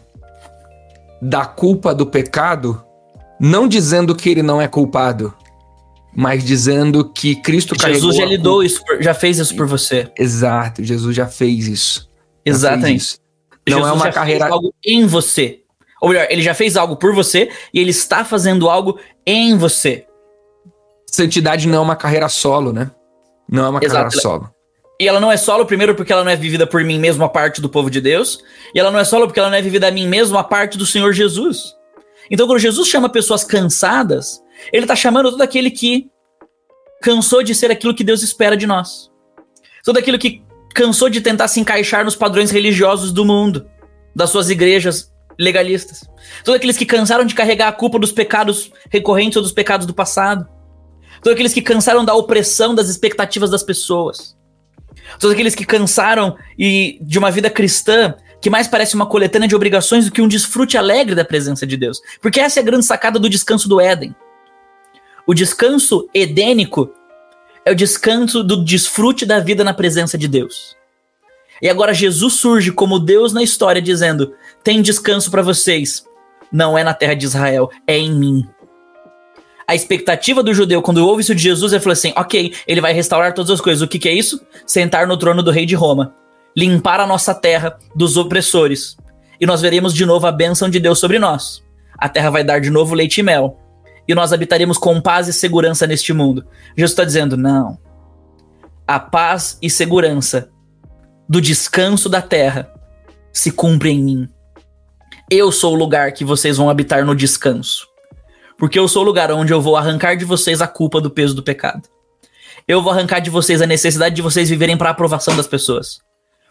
da culpa do pecado não dizendo que ele não é culpado, mas dizendo que Cristo Jesus já lidou isso, por, já fez isso por você. Exato, Jesus já fez isso. Exatamente. Isso. Não Jesus é uma carreira algo em você. Ou melhor, ele já fez algo por você e ele está fazendo algo em você. Santidade não é uma carreira solo, né? Não é uma Exato. carreira solo. E ela não é solo, primeiro, porque ela não é vivida por mim mesmo, a parte do povo de Deus. E ela não é solo porque ela não é vivida a mim mesmo, a parte do Senhor Jesus. Então, quando Jesus chama pessoas cansadas, ele está chamando todo aquele que cansou de ser aquilo que Deus espera de nós. Todo aquele que cansou de tentar se encaixar nos padrões religiosos do mundo, das suas igrejas legalistas. Todos aqueles que cansaram de carregar a culpa dos pecados recorrentes ou dos pecados do passado. Todos aqueles que cansaram da opressão das expectativas das pessoas. Todos aqueles que cansaram e de uma vida cristã que mais parece uma coletânea de obrigações do que um desfrute alegre da presença de Deus. Porque essa é a grande sacada do descanso do Éden. O descanso edênico é o descanso do desfrute da vida na presença de Deus. E agora Jesus surge como Deus na história, dizendo: tem descanso para vocês. Não é na terra de Israel, é em mim. A expectativa do judeu, quando ouve isso de Jesus, é falar assim: ok, ele vai restaurar todas as coisas. O que, que é isso? Sentar no trono do rei de Roma limpar a nossa terra dos opressores. E nós veremos de novo a bênção de Deus sobre nós. A terra vai dar de novo leite e mel. E nós habitaremos com paz e segurança neste mundo. Jesus está dizendo: não. A paz e segurança do descanso da terra se cumpre em mim. Eu sou o lugar que vocês vão habitar no descanso. Porque eu sou o lugar onde eu vou arrancar de vocês a culpa do peso do pecado. Eu vou arrancar de vocês a necessidade de vocês viverem para aprovação das pessoas.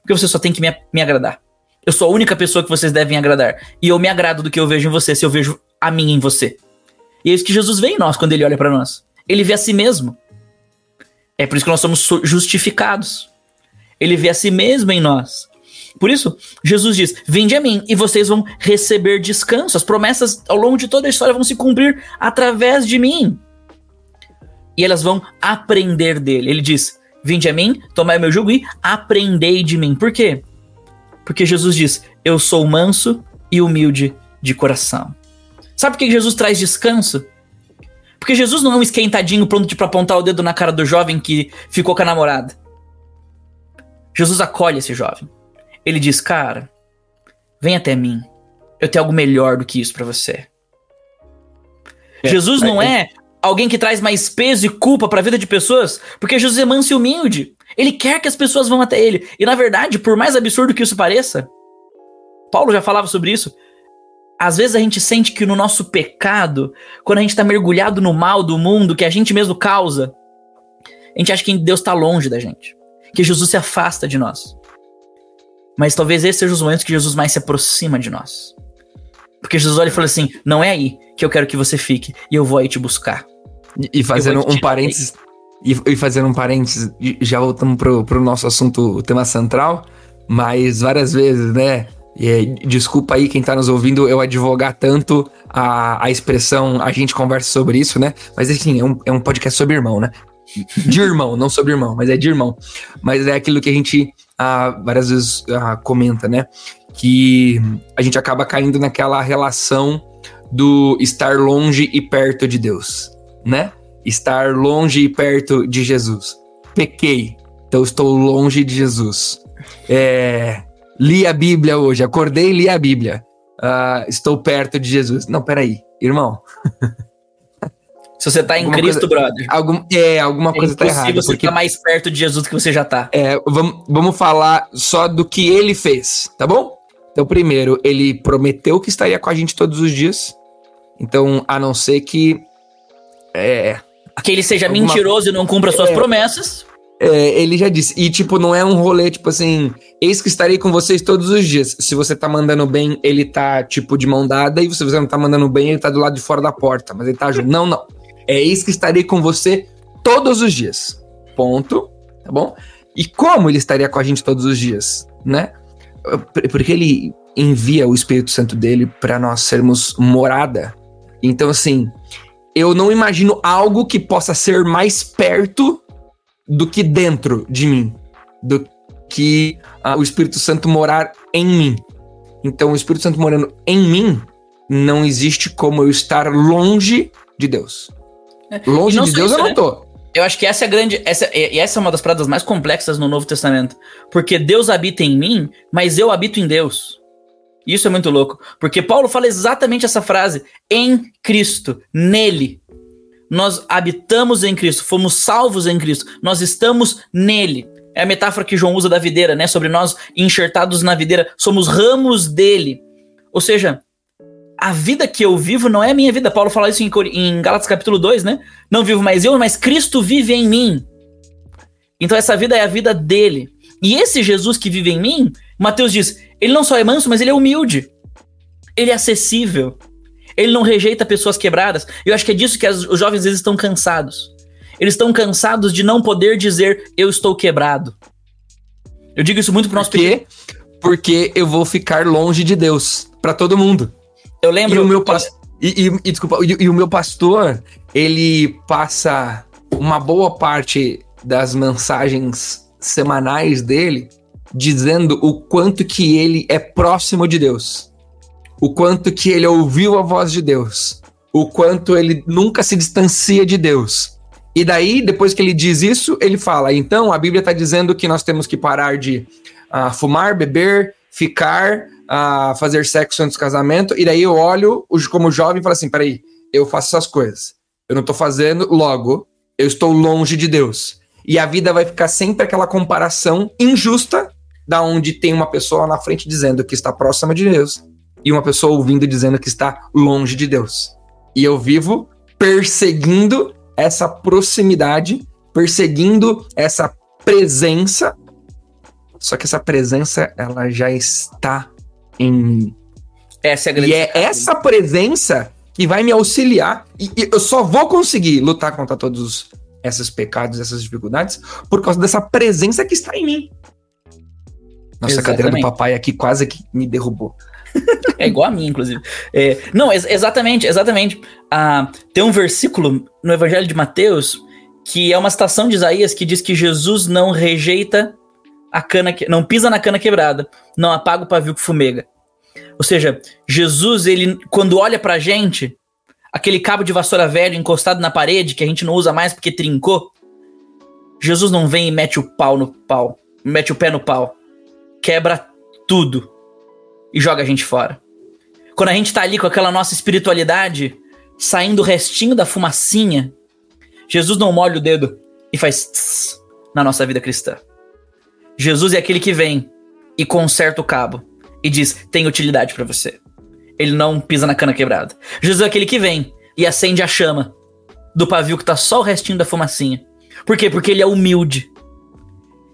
Porque você só tem que me, me agradar. Eu sou a única pessoa que vocês devem agradar. E eu me agrado do que eu vejo em você, se eu vejo a mim em você. E é isso que Jesus vê em nós quando ele olha para nós. Ele vê a si mesmo. É por isso que nós somos justificados. Ele vê a si mesmo em nós. Por isso, Jesus diz: Vinde a mim e vocês vão receber descanso. As promessas ao longo de toda a história vão se cumprir através de mim. E elas vão aprender dele. Ele diz: Vinde a mim, tomai meu jugo e aprendei de mim. Por quê? Porque Jesus diz: Eu sou manso e humilde de coração. Sabe por que Jesus traz descanso? Porque Jesus não é um esquentadinho pronto para apontar o dedo na cara do jovem que ficou com a namorada. Jesus acolhe esse jovem. Ele diz: Cara, vem até mim. Eu tenho algo melhor do que isso para você. É, Jesus não é, é alguém que traz mais peso e culpa para a vida de pessoas, porque Jesus é manso e humilde. Ele quer que as pessoas vão até ele. E na verdade, por mais absurdo que isso pareça, Paulo já falava sobre isso. Às vezes a gente sente que no nosso pecado, quando a gente está mergulhado no mal do mundo que a gente mesmo causa, a gente acha que Deus está longe da gente, que Jesus se afasta de nós. Mas talvez esses sejam os momentos que Jesus mais se aproxima de nós. Porque Jesus olha e fala assim: não é aí que eu quero que você fique, e eu vou aí te buscar. E, fazendo um parênteses, e, e, fazendo um parênteses, já voltamos pro, pro nosso assunto, o tema central, mas várias vezes, né? É, desculpa aí quem tá nos ouvindo eu advogar tanto a, a expressão a gente conversa sobre isso, né? Mas assim, é um, é um podcast sobre irmão, né? De irmão, não sobre irmão, mas é de irmão. Mas é aquilo que a gente ah, várias vezes ah, comenta, né? Que a gente acaba caindo naquela relação do estar longe e perto de Deus, né? Estar longe e perto de Jesus. Pequei, então estou longe de Jesus. É, li a Bíblia hoje, acordei e li a Bíblia. Uh, estou perto de Jesus. Não, peraí, irmão. Se você tá em alguma Cristo, coisa, brother. Algum, é, alguma é coisa tá errada. você porque... tá mais perto de Jesus do que você já tá. É, vamos, vamos falar só do que ele fez, tá bom? Então, primeiro, ele prometeu que estaria com a gente todos os dias. Então, a não ser que. É. Que ele seja alguma... mentiroso e não cumpra suas é, promessas. É, ele já disse. E, tipo, não é um rolê, tipo assim, eis que estarei com vocês todos os dias. Se você tá mandando bem, ele tá, tipo, de mão dada. E se você não tá mandando bem, ele tá do lado de fora da porta. Mas ele tá junto. Não, não. É eis que estarei com você todos os dias. Ponto. Tá bom? E como ele estaria com a gente todos os dias, né? Porque ele envia o Espírito Santo dele para nós sermos morada. Então, assim, eu não imagino algo que possa ser mais perto do que dentro de mim, do que uh, o Espírito Santo morar em mim. Então, o Espírito Santo morando em mim, não existe como eu estar longe de Deus. É. Longe de Deus isso, eu não né? tô. Eu acho que essa é a grande. Essa, e essa é uma das paradas mais complexas no Novo Testamento. Porque Deus habita em mim, mas eu habito em Deus. Isso é muito louco. Porque Paulo fala exatamente essa frase: em Cristo, nele. Nós habitamos em Cristo, fomos salvos em Cristo, nós estamos nele. É a metáfora que João usa da videira, né? Sobre nós enxertados na videira, somos ramos dele. Ou seja, a vida que eu vivo não é a minha vida. Paulo fala isso em, em Gálatas capítulo 2, né? Não vivo mais eu, mas Cristo vive em mim. Então essa vida é a vida dele. E esse Jesus que vive em mim, Mateus diz, ele não só é manso, mas ele é humilde. Ele é acessível. Ele não rejeita pessoas quebradas. Eu acho que é disso que as, os jovens às vezes estão cansados. Eles estão cansados de não poder dizer eu estou quebrado. Eu digo isso muito pro nosso Por quê? Porque eu vou ficar longe de Deus para todo mundo. Eu lembro. E o meu pastor. E, e, e, desculpa, e, e, o meu pastor, ele passa uma boa parte das mensagens semanais dele dizendo o quanto que ele é próximo de Deus o quanto que ele ouviu a voz de Deus, o quanto ele nunca se distancia de Deus. E daí, depois que ele diz isso, ele fala: então a Bíblia está dizendo que nós temos que parar de uh, fumar, beber, ficar, uh, fazer sexo antes do casamento. E daí eu olho como jovem e falo assim: peraí, eu faço essas coisas. Eu não estou fazendo, logo, eu estou longe de Deus. E a vida vai ficar sempre aquela comparação injusta da onde tem uma pessoa na frente dizendo que está próxima de Deus e uma pessoa ouvindo dizendo que está longe de Deus. E eu vivo perseguindo essa proximidade, perseguindo essa presença. Só que essa presença, ela já está em. Essa é a grande e é essa presença que vai me auxiliar. E, e, eu só vou conseguir lutar contra todos esses pecados, essas dificuldades, por causa dessa presença que está em mim. Nossa, Exatamente. a cadeira do papai aqui quase que me derrubou. é igual a mim, inclusive. É, não, ex exatamente, exatamente. Ah, tem um versículo no Evangelho de Mateus que é uma citação de Isaías que diz que Jesus não rejeita a cana, que, não pisa na cana quebrada, não apaga o pavio que fumega. Ou seja, Jesus, ele quando olha pra gente, aquele cabo de vassoura velho encostado na parede que a gente não usa mais porque trincou, Jesus não vem e mete o pau no pau, mete o pé no pau, quebra tudo e joga a gente fora. Quando a gente tá ali com aquela nossa espiritualidade saindo o restinho da fumacinha, Jesus não molha o dedo e faz tss na nossa vida cristã. Jesus é aquele que vem e conserta o cabo e diz: tem utilidade para você. Ele não pisa na cana quebrada. Jesus é aquele que vem e acende a chama do pavio que tá só o restinho da fumacinha. Por quê? Porque ele é humilde.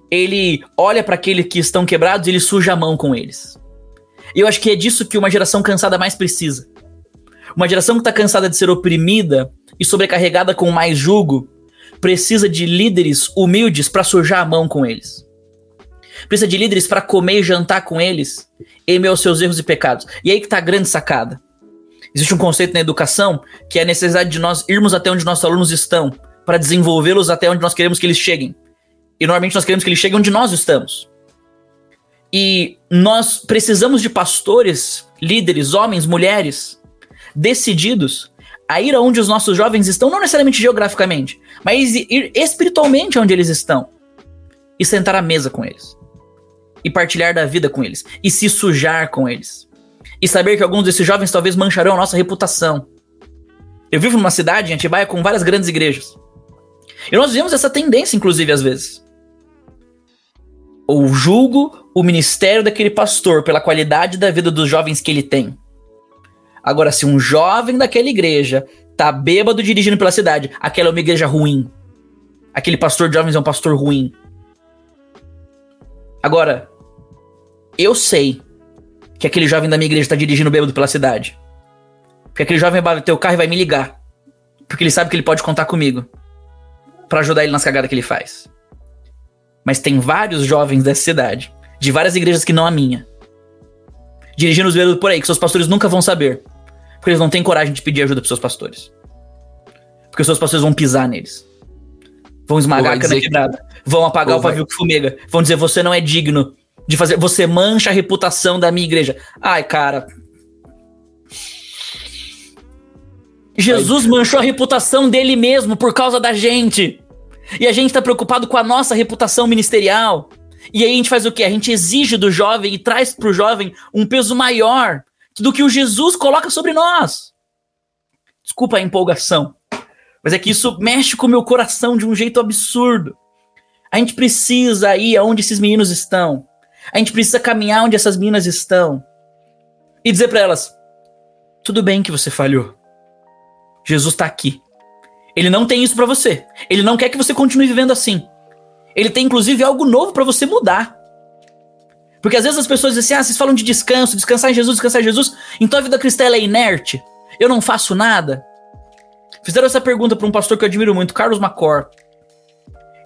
Ele olha para aqueles que estão quebrados e ele suja a mão com eles. E eu acho que é disso que uma geração cansada mais precisa. Uma geração que está cansada de ser oprimida e sobrecarregada com mais jugo precisa de líderes humildes para sujar a mão com eles. Precisa de líderes para comer e jantar com eles e meus seus erros e pecados. E aí que tá a grande sacada. Existe um conceito na educação que é a necessidade de nós irmos até onde nossos alunos estão para desenvolvê-los até onde nós queremos que eles cheguem. E normalmente nós queremos que eles cheguem onde nós estamos. E nós precisamos de pastores, líderes, homens, mulheres, decididos a ir aonde os nossos jovens estão, não necessariamente geograficamente, mas ir espiritualmente onde eles estão. E sentar à mesa com eles. E partilhar da vida com eles. E se sujar com eles. E saber que alguns desses jovens talvez mancharão a nossa reputação. Eu vivo numa cidade, em Atibaia, com várias grandes igrejas. E nós vemos essa tendência, inclusive, às vezes. Ou julgo o ministério daquele pastor pela qualidade da vida dos jovens que ele tem. Agora, se um jovem daquela igreja tá bêbado dirigindo pela cidade, aquela é uma igreja ruim. Aquele pastor de jovens é um pastor ruim. Agora, eu sei que aquele jovem da minha igreja tá dirigindo bêbado pela cidade. Porque aquele jovem vai bater o carro e vai me ligar. Porque ele sabe que ele pode contar comigo. para ajudar ele nas cagadas que ele faz. Mas tem vários jovens dessa cidade, de várias igrejas que não a minha, dirigindo os bêbados por aí, que seus pastores nunca vão saber. Porque eles não têm coragem de pedir ajuda pros seus pastores. Porque os seus pastores vão pisar neles. Vão esmagar a cana quebrada. Vão apagar o pavio que fumega. Vão dizer, você não é digno de fazer. Você mancha a reputação da minha igreja. Ai, cara. Jesus manchou a reputação dele mesmo por causa da gente. E a gente tá preocupado com a nossa reputação ministerial. E aí a gente faz o quê? A gente exige do jovem e traz pro jovem um peso maior do que o Jesus coloca sobre nós. Desculpa a empolgação. Mas é que isso mexe com o meu coração de um jeito absurdo. A gente precisa ir aonde esses meninos estão. A gente precisa caminhar onde essas meninas estão. E dizer para elas: tudo bem que você falhou. Jesus tá aqui. Ele não tem isso para você. Ele não quer que você continue vivendo assim. Ele tem inclusive algo novo para você mudar. Porque às vezes as pessoas dizem assim: ah, vocês falam de descanso, descansar em Jesus, descansar em Jesus, então a vida cristã é inerte. Eu não faço nada. Fizeram essa pergunta para um pastor que eu admiro muito, Carlos Macor.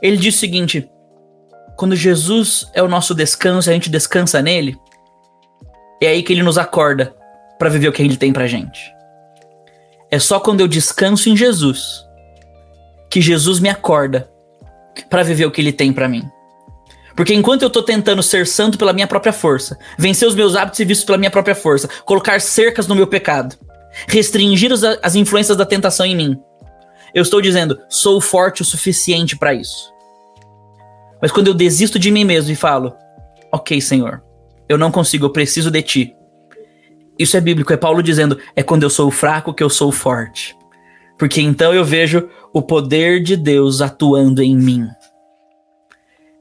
Ele disse o seguinte: quando Jesus é o nosso descanso, a gente descansa nele, é aí que ele nos acorda para viver o que ele tem pra gente. É só quando eu descanso em Jesus que Jesus me acorda para viver o que ele tem para mim. Porque enquanto eu tô tentando ser santo pela minha própria força, vencer os meus hábitos e vícios pela minha própria força, colocar cercas no meu pecado, restringir as, as influências da tentação em mim, eu estou dizendo, sou forte o suficiente para isso. Mas quando eu desisto de mim mesmo e falo, ok, Senhor, eu não consigo, eu preciso de ti. Isso é bíblico, é Paulo dizendo, é quando eu sou fraco que eu sou forte. Porque então eu vejo o poder de Deus atuando em mim.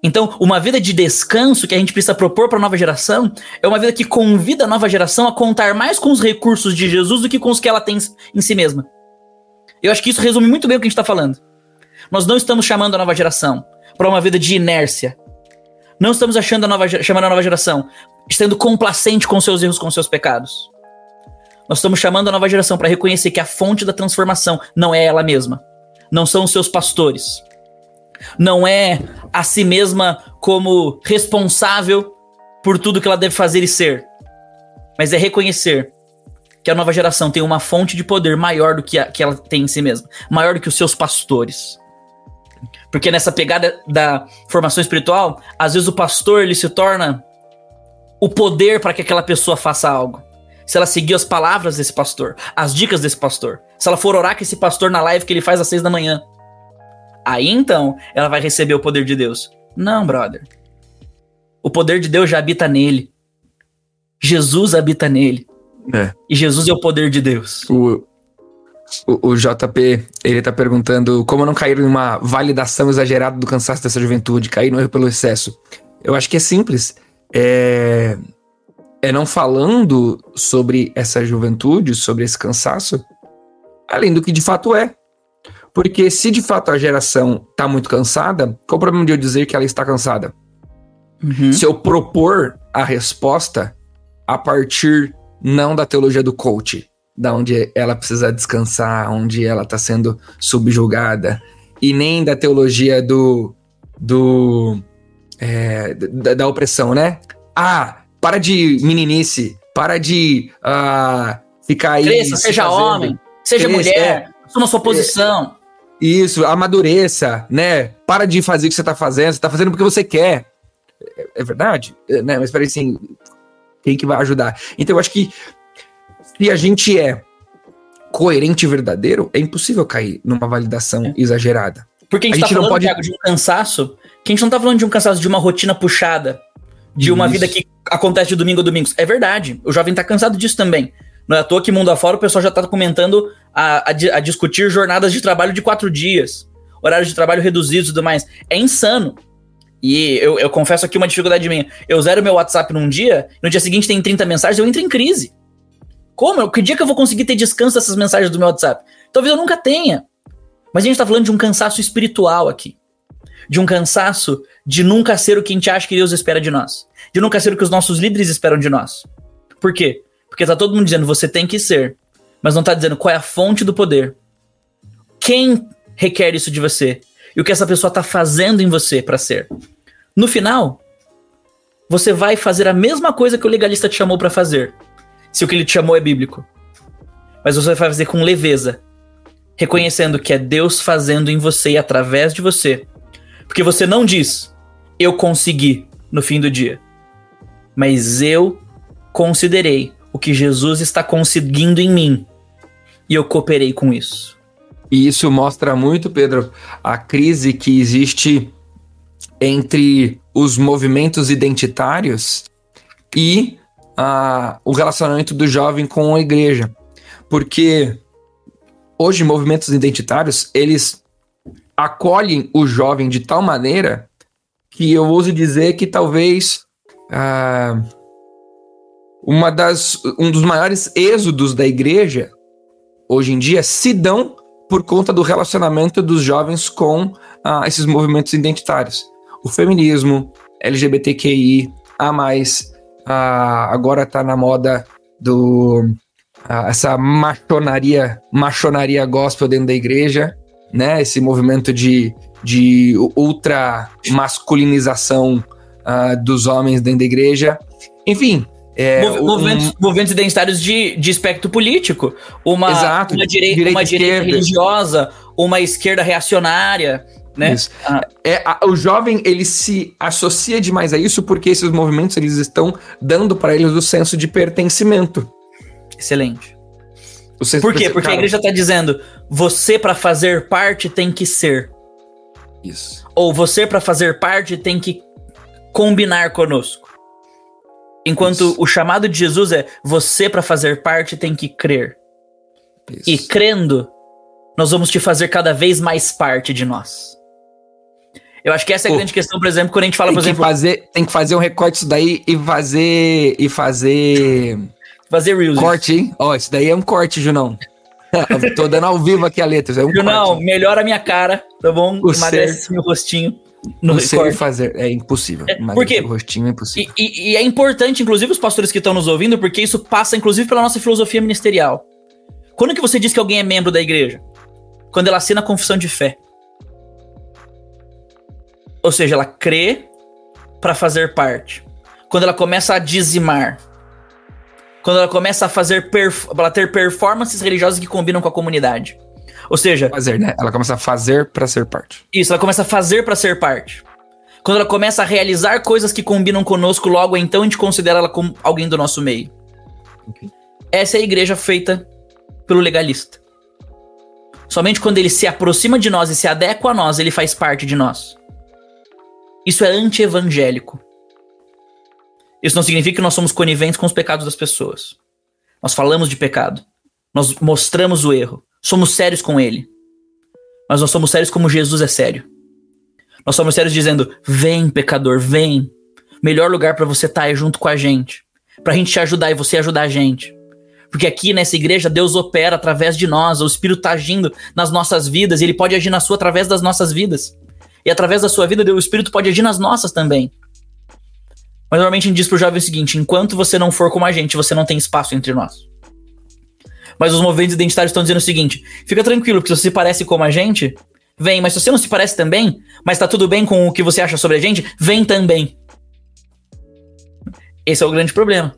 Então, uma vida de descanso que a gente precisa propor para a nova geração é uma vida que convida a nova geração a contar mais com os recursos de Jesus do que com os que ela tem em si mesma. Eu acho que isso resume muito bem o que a gente está falando. Nós não estamos chamando a nova geração para uma vida de inércia. Não estamos achando a nova, chamando a nova geração sendo complacente com seus erros, com seus pecados. Nós estamos chamando a nova geração para reconhecer que a fonte da transformação não é ela mesma. Não são os seus pastores. Não é a si mesma como responsável por tudo que ela deve fazer e ser. Mas é reconhecer que a nova geração tem uma fonte de poder maior do que, a, que ela tem em si mesma, maior do que os seus pastores. Porque nessa pegada da formação espiritual, às vezes o pastor ele se torna o poder para que aquela pessoa faça algo. Se ela seguir as palavras desse pastor, as dicas desse pastor, se ela for orar com esse pastor na live que ele faz às seis da manhã, aí então ela vai receber o poder de Deus. Não, brother. O poder de Deus já habita nele. Jesus habita nele. É. E Jesus é o poder de Deus. O, o, o, JP, ele tá perguntando como não cair em uma validação exagerada do cansaço dessa juventude, cair no erro pelo excesso. Eu acho que é simples. É, é não falando sobre essa juventude, sobre esse cansaço, além do que de fato é. Porque se de fato a geração tá muito cansada, qual o problema de eu dizer que ela está cansada? Uhum. Se eu propor a resposta a partir não da teologia do coach, da onde ela precisa descansar, onde ela está sendo subjugada, e nem da teologia do. do é, da, da, opressão, né? Ah, para de meninice, para de uh, ficar aí. Cresça, seja fazendo. homem, seja Cresça, mulher, é, assuma sua posição. É, isso, amadureça, né? Para de fazer o que você está fazendo, você está fazendo porque você quer. É, é verdade? É, né? Mas peraí, assim, quem que vai ajudar? Então eu acho que se a gente é coerente e verdadeiro, é impossível cair numa validação é. exagerada. Porque a gente, a tá gente falando, pode... Thiago, de um cansaço, que a gente não tá falando de um cansaço de uma rotina puxada, de uma Isso. vida que acontece de domingo a domingo. É verdade, o jovem tá cansado disso também. Não é à toa que mundo afora o pessoal já tá comentando a, a, a discutir jornadas de trabalho de quatro dias, horários de trabalho reduzidos e tudo mais. É insano. E eu, eu confesso aqui uma dificuldade minha. Eu zero meu WhatsApp num dia, no dia seguinte tem 30 mensagens, eu entro em crise. Como? Que dia que eu vou conseguir ter descanso dessas mensagens do meu WhatsApp? Talvez eu nunca tenha. Mas a gente tá falando de um cansaço espiritual aqui. De um cansaço de nunca ser o que a gente acha que Deus espera de nós. De nunca ser o que os nossos líderes esperam de nós. Por quê? Porque tá todo mundo dizendo você tem que ser, mas não tá dizendo qual é a fonte do poder. Quem requer isso de você? E o que essa pessoa tá fazendo em você para ser? No final, você vai fazer a mesma coisa que o legalista te chamou para fazer se o que ele te chamou é bíblico. Mas você vai fazer com leveza, reconhecendo que é Deus fazendo em você e através de você. Porque você não diz, eu consegui no fim do dia. Mas eu considerei o que Jesus está conseguindo em mim. E eu cooperei com isso. E isso mostra muito, Pedro, a crise que existe entre os movimentos identitários e a, o relacionamento do jovem com a igreja. Porque hoje movimentos identitários, eles acolhem o jovem de tal maneira que eu ouso dizer que talvez ah, uma das, um dos maiores êxodos da igreja hoje em dia se dão por conta do relacionamento dos jovens com ah, esses movimentos identitários. O feminismo, LGBTQI, a mais, ah, agora tá na moda do ah, essa machonaria, machonaria gospel dentro da igreja, né? Esse movimento de, de ultra masculinização ah, dos homens dentro da igreja. Enfim, é, movimentos, um... movimentos identitários de, de espectro político. Uma, Exato, uma, direi direita, uma direita religiosa, uma esquerda reacionária né? Ah. É, a, o jovem ele se associa demais a isso porque esses movimentos eles estão dando para eles o senso de pertencimento. Excelente. Por quê? Porque a igreja está dizendo: você para fazer parte tem que ser. Isso. Ou você para fazer parte tem que combinar conosco. Enquanto Isso. o chamado de Jesus é: você para fazer parte tem que crer. Isso. E crendo, nós vamos te fazer cada vez mais parte de nós. Eu acho que essa é a Pô, grande questão, por exemplo, quando a gente fala, por exemplo. Fazer, tem que fazer um recorte disso daí e fazer. E fazer. Fazer reels. Corte, hein? Ó, isso daí é um corte, Junão. Tô dando ao vivo aqui a letra. É um não, corte. melhora a minha cara, tá bom? O Emagrece ser... meu rostinho. No sei fazer, é impossível. É, porque o rostinho é impossível. E, e, e é importante, inclusive, os pastores que estão nos ouvindo, porque isso passa, inclusive, pela nossa filosofia ministerial. Quando que você diz que alguém é membro da igreja? Quando ela assina a confissão de fé. Ou seja, ela crê para fazer parte. Quando ela começa a dizimar. Quando ela começa a fazer ela ter performances religiosas que combinam com a comunidade. Ou seja, fazer, né? Ela começa a fazer para ser parte. Isso, ela começa a fazer para ser parte. Quando ela começa a realizar coisas que combinam conosco, logo então a gente considera ela como alguém do nosso meio. Okay. Essa é a igreja feita pelo legalista. Somente quando ele se aproxima de nós e se adequa a nós, ele faz parte de nós. Isso é anti-evangélico. Isso não significa que nós somos coniventes com os pecados das pessoas. Nós falamos de pecado. Nós mostramos o erro. Somos sérios com ele. Mas nós somos sérios como Jesus é sério. Nós somos sérios dizendo: vem, pecador, vem. Melhor lugar para você estar tá é junto com a gente. Pra gente te ajudar e você ajudar a gente. Porque aqui nessa igreja Deus opera através de nós, o Espírito está agindo nas nossas vidas, e ele pode agir na sua através das nossas vidas. E através da sua vida, o Espírito pode agir nas nossas também. Mas normalmente a gente diz pro jovem o seguinte: enquanto você não for como a gente, você não tem espaço entre nós. Mas os movimentos identitários estão dizendo o seguinte: fica tranquilo, porque se você parece como a gente, vem. Mas se você não se parece também, mas tá tudo bem com o que você acha sobre a gente, vem também. Esse é o grande problema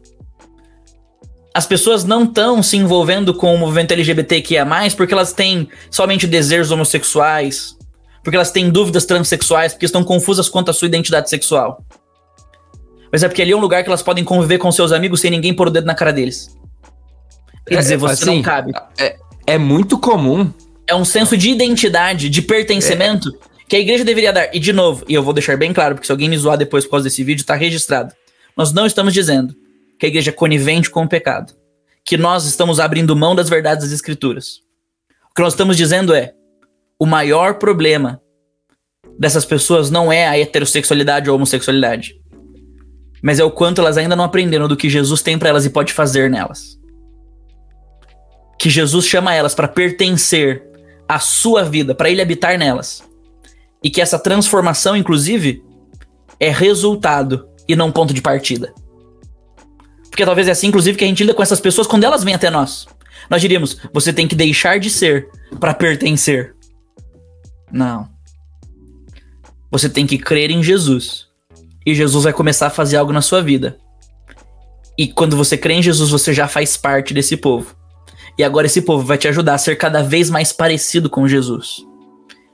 as pessoas não estão se envolvendo com o movimento LGBTQIA+, porque elas têm somente desejos homossexuais, porque elas têm dúvidas transexuais, porque estão confusas quanto à sua identidade sexual. Mas é porque ali é um lugar que elas podem conviver com seus amigos sem ninguém pôr o dedo na cara deles. Quer é, dizer, você assim, não cabe. É, é, muito comum. É um senso de identidade, de pertencimento, é. que a igreja deveria dar. E de novo, e eu vou deixar bem claro, porque se alguém me zoar depois por causa desse vídeo, tá registrado. Nós não estamos dizendo que a igreja é conivente com o pecado, que nós estamos abrindo mão das verdades das escrituras. O que nós estamos dizendo é: o maior problema dessas pessoas não é a heterossexualidade ou a homossexualidade, mas é o quanto elas ainda não aprenderam do que Jesus tem para elas e pode fazer nelas. Que Jesus chama elas para pertencer à sua vida, para ele habitar nelas. E que essa transformação, inclusive, é resultado e não ponto de partida. Porque talvez é assim, inclusive, que a gente lida com essas pessoas quando elas vêm até nós. Nós diríamos, você tem que deixar de ser para pertencer. Não. Você tem que crer em Jesus. E Jesus vai começar a fazer algo na sua vida. E quando você crê em Jesus, você já faz parte desse povo. E agora esse povo vai te ajudar a ser cada vez mais parecido com Jesus.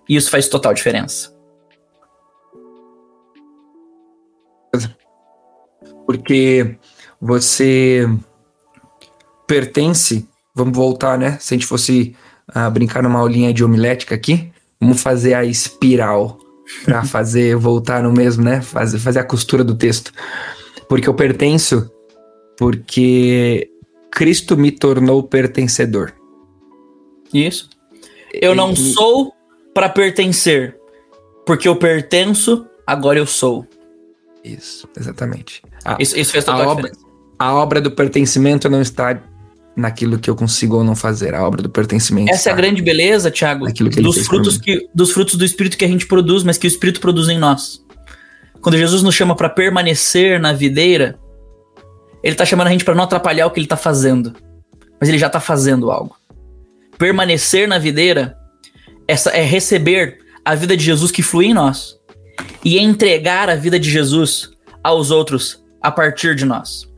E isso faz total diferença. Porque você pertence. Vamos voltar, né? Se a gente fosse uh, brincar numa aulinha de homilética aqui, vamos fazer a espiral para fazer voltar no mesmo, né? Fazer, fazer a costura do texto. Porque eu pertenço porque Cristo me tornou pertencedor. Isso. Eu não sou para pertencer, porque eu pertenço, agora eu sou. Isso, exatamente. A, isso, isso fez total a obra, a obra do pertencimento não está naquilo que eu consigo ou não fazer. A obra do pertencimento. Essa é a grande beleza, Thiago, dos frutos que dos frutos do espírito que a gente produz, mas que o espírito produz em nós. Quando Jesus nos chama para permanecer na videira, ele está chamando a gente para não atrapalhar o que ele está fazendo, mas ele já está fazendo algo. Permanecer na videira essa é receber a vida de Jesus que flui em nós e entregar a vida de Jesus aos outros a partir de nós.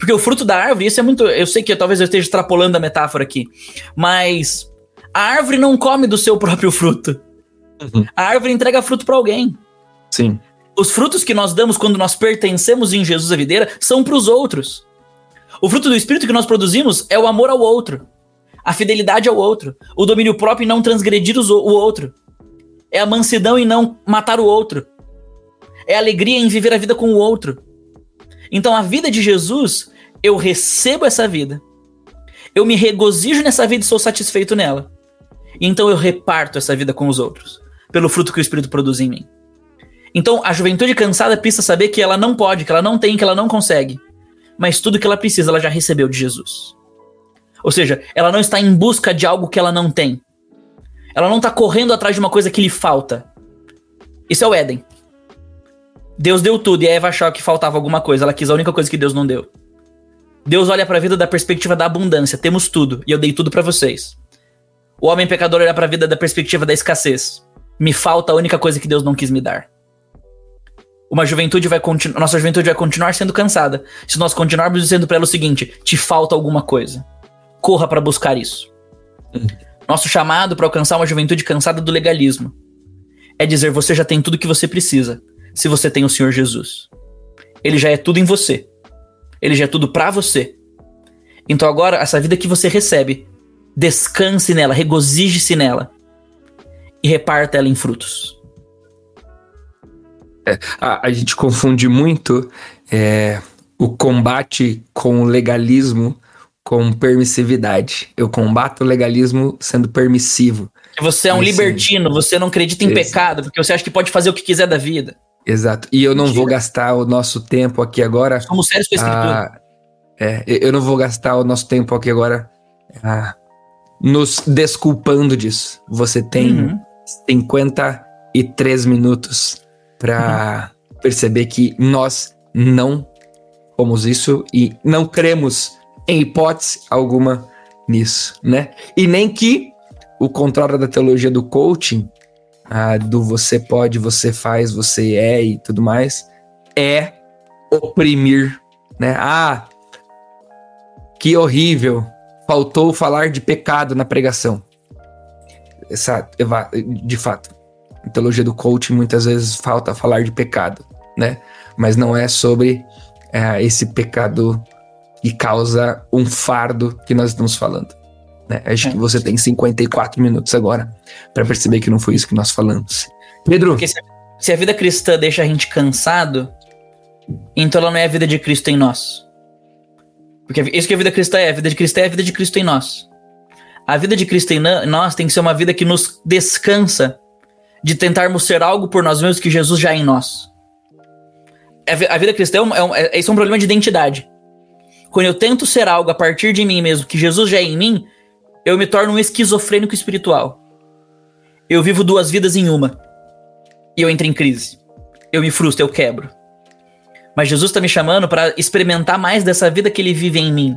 Porque o fruto da árvore, isso é muito. Eu sei que talvez eu esteja extrapolando a metáfora aqui, mas a árvore não come do seu próprio fruto. Uhum. A árvore entrega fruto para alguém. Sim. Os frutos que nós damos quando nós pertencemos em Jesus a videira são para os outros. O fruto do espírito que nós produzimos é o amor ao outro, a fidelidade ao outro, o domínio próprio em não transgredir o outro, é a mansidão em não matar o outro, é a alegria em viver a vida com o outro. Então a vida de Jesus, eu recebo essa vida. Eu me regozijo nessa vida e sou satisfeito nela. Então eu reparto essa vida com os outros, pelo fruto que o Espírito produz em mim. Então a juventude cansada precisa saber que ela não pode, que ela não tem, que ela não consegue. Mas tudo que ela precisa, ela já recebeu de Jesus. Ou seja, ela não está em busca de algo que ela não tem. Ela não está correndo atrás de uma coisa que lhe falta. Isso é o Éden. Deus deu tudo e a Eva achou que faltava alguma coisa. Ela quis a única coisa que Deus não deu. Deus olha para a vida da perspectiva da abundância. Temos tudo e eu dei tudo para vocês. O homem pecador olha para a vida da perspectiva da escassez. Me falta a única coisa que Deus não quis me dar. Uma juventude vai continuar, nossa juventude vai continuar sendo cansada se nós continuarmos dizendo para ela o seguinte: te falta alguma coisa. Corra para buscar isso. Nosso chamado para alcançar uma juventude cansada do legalismo é dizer: você já tem tudo que você precisa se você tem o Senhor Jesus. Ele já é tudo em você. Ele já é tudo para você. Então agora, essa vida que você recebe, descanse nela, regozije-se nela e reparta ela em frutos. É, a, a, gente confunde muito é, o combate com o legalismo com permissividade. Eu combato o legalismo sendo permissivo. Você é um libertino, você não acredita em pecado, porque você acha que pode fazer o que quiser da vida. Exato. E eu não Mentira. vou gastar o nosso tempo aqui agora. Somos sérios com a escritura. é, eu não vou gastar o nosso tempo aqui agora ah, nos desculpando disso. Você tem uhum. 53 minutos para uhum. perceber que nós não fomos isso e não cremos em hipótese alguma nisso, né? E nem que o contrário da teologia do coaching, ah, do você pode, você faz, você é e tudo mais, é oprimir, né? Ah, que horrível, faltou falar de pecado na pregação. Essa, de fato, a teologia do coaching muitas vezes falta falar de pecado, né? Mas não é sobre é, esse pecado que causa um fardo que nós estamos falando. Né? Acho é. que você tem 54 minutos agora para perceber que não foi isso que nós falamos. Pedro. Porque se a vida cristã deixa a gente cansado, então ela não é a vida de Cristo em nós. Porque isso que a vida cristã é, a vida de Cristo é a vida de Cristo em nós. A vida de Cristo em nós tem que ser uma vida que nos descansa de tentarmos ser algo por nós mesmos que Jesus já é em nós. A vida cristã é um, é um, é, é um problema de identidade. Quando eu tento ser algo a partir de mim mesmo, que Jesus já é em mim, eu me torno um esquizofrênico espiritual. Eu vivo duas vidas em uma. E eu entro em crise. Eu me frustro, eu quebro. Mas Jesus está me chamando para experimentar mais dessa vida que ele vive em mim.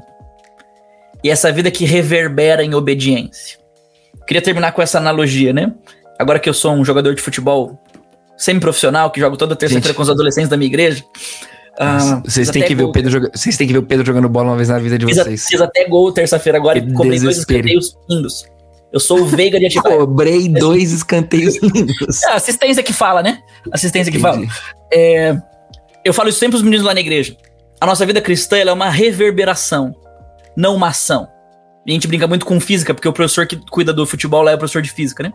E essa vida que reverbera em obediência. Queria terminar com essa analogia, né? Agora que eu sou um jogador de futebol semi-profissional, que jogo toda terça-feira com os adolescentes da minha igreja, ah, vocês, têm que ver o Pedro joga... vocês têm que ver o Pedro jogando bola uma vez na vida de fiz vocês. A, fiz até gol terça-feira agora e cobrei dois escanteios lindos. Eu sou o Veiga de Atibaia. Cobrei dois escanteios lindos. É, assistência que fala, né? Assistência que Entendi. fala. É, eu falo isso sempre os meninos lá na igreja. A nossa vida cristã é uma reverberação, não uma ação. E a gente brinca muito com física, porque o professor que cuida do futebol lá é o professor de física, né?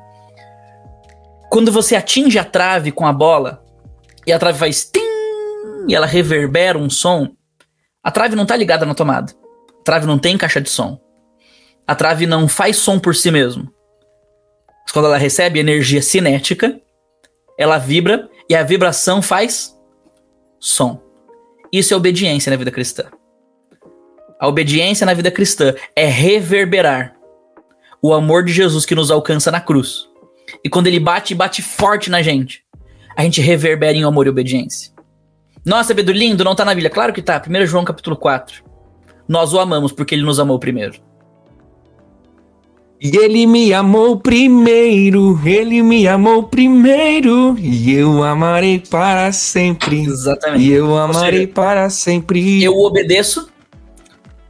Quando você atinge a trave com a bola e a trave faz tim e ela reverbera um som, a trave não está ligada na tomada. A trave não tem caixa de som. A trave não faz som por si mesmo. Mas quando ela recebe energia cinética, ela vibra e a vibração faz som. Isso é obediência na vida cristã. A obediência na vida cristã é reverberar o amor de Jesus que nos alcança na cruz. E quando ele bate, bate forte na gente, a gente reverbera em amor e obediência. Nossa, Pedro, lindo, não tá na Bíblia. Claro que tá. 1 João capítulo 4. Nós o amamos porque ele nos amou primeiro. E ele me amou primeiro, ele me amou primeiro, e eu amarei para sempre. Exatamente. E eu amarei seja, para sempre. Eu obedeço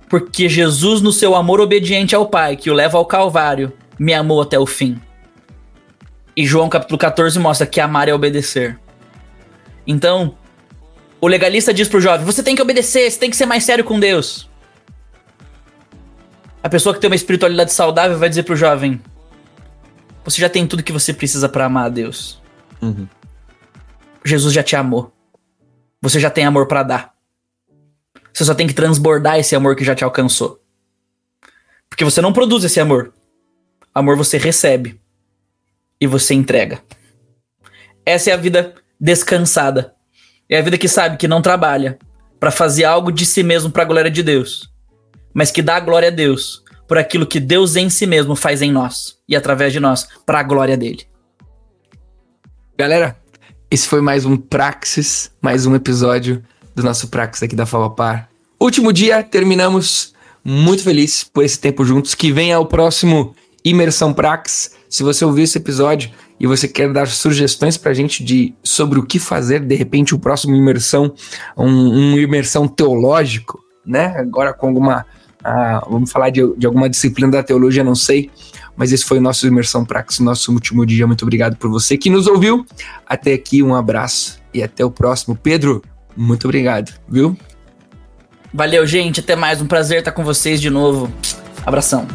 porque Jesus, no seu amor obediente ao Pai, que o leva ao Calvário, me amou até o fim. E João capítulo 14 mostra que amar é obedecer. Então, o legalista diz pro jovem: você tem que obedecer, você tem que ser mais sério com Deus. A pessoa que tem uma espiritualidade saudável vai dizer pro jovem: você já tem tudo que você precisa para amar a Deus. Uhum. Jesus já te amou. Você já tem amor para dar. Você só tem que transbordar esse amor que já te alcançou. Porque você não produz esse amor. Amor você recebe e você entrega. Essa é a vida descansada é a vida que sabe que não trabalha para fazer algo de si mesmo para a glória de Deus, mas que dá glória a Deus por aquilo que Deus em si mesmo faz em nós e através de nós, para a glória dele. Galera, esse foi mais um Praxis, mais um episódio do nosso Praxis aqui da Par. Último dia, terminamos muito feliz por esse tempo juntos. Que venha o próximo Imersão Praxis. Se você ouviu esse episódio e você quer dar sugestões pra gente de sobre o que fazer, de repente, o próximo imersão, um, um imersão teológico, né? Agora com alguma. Uh, vamos falar de, de alguma disciplina da teologia, não sei. Mas esse foi o nosso Imersão Praxis, nosso último dia. Muito obrigado por você que nos ouviu. Até aqui, um abraço e até o próximo. Pedro, muito obrigado, viu? Valeu, gente. Até mais. Um prazer estar com vocês de novo. Abração.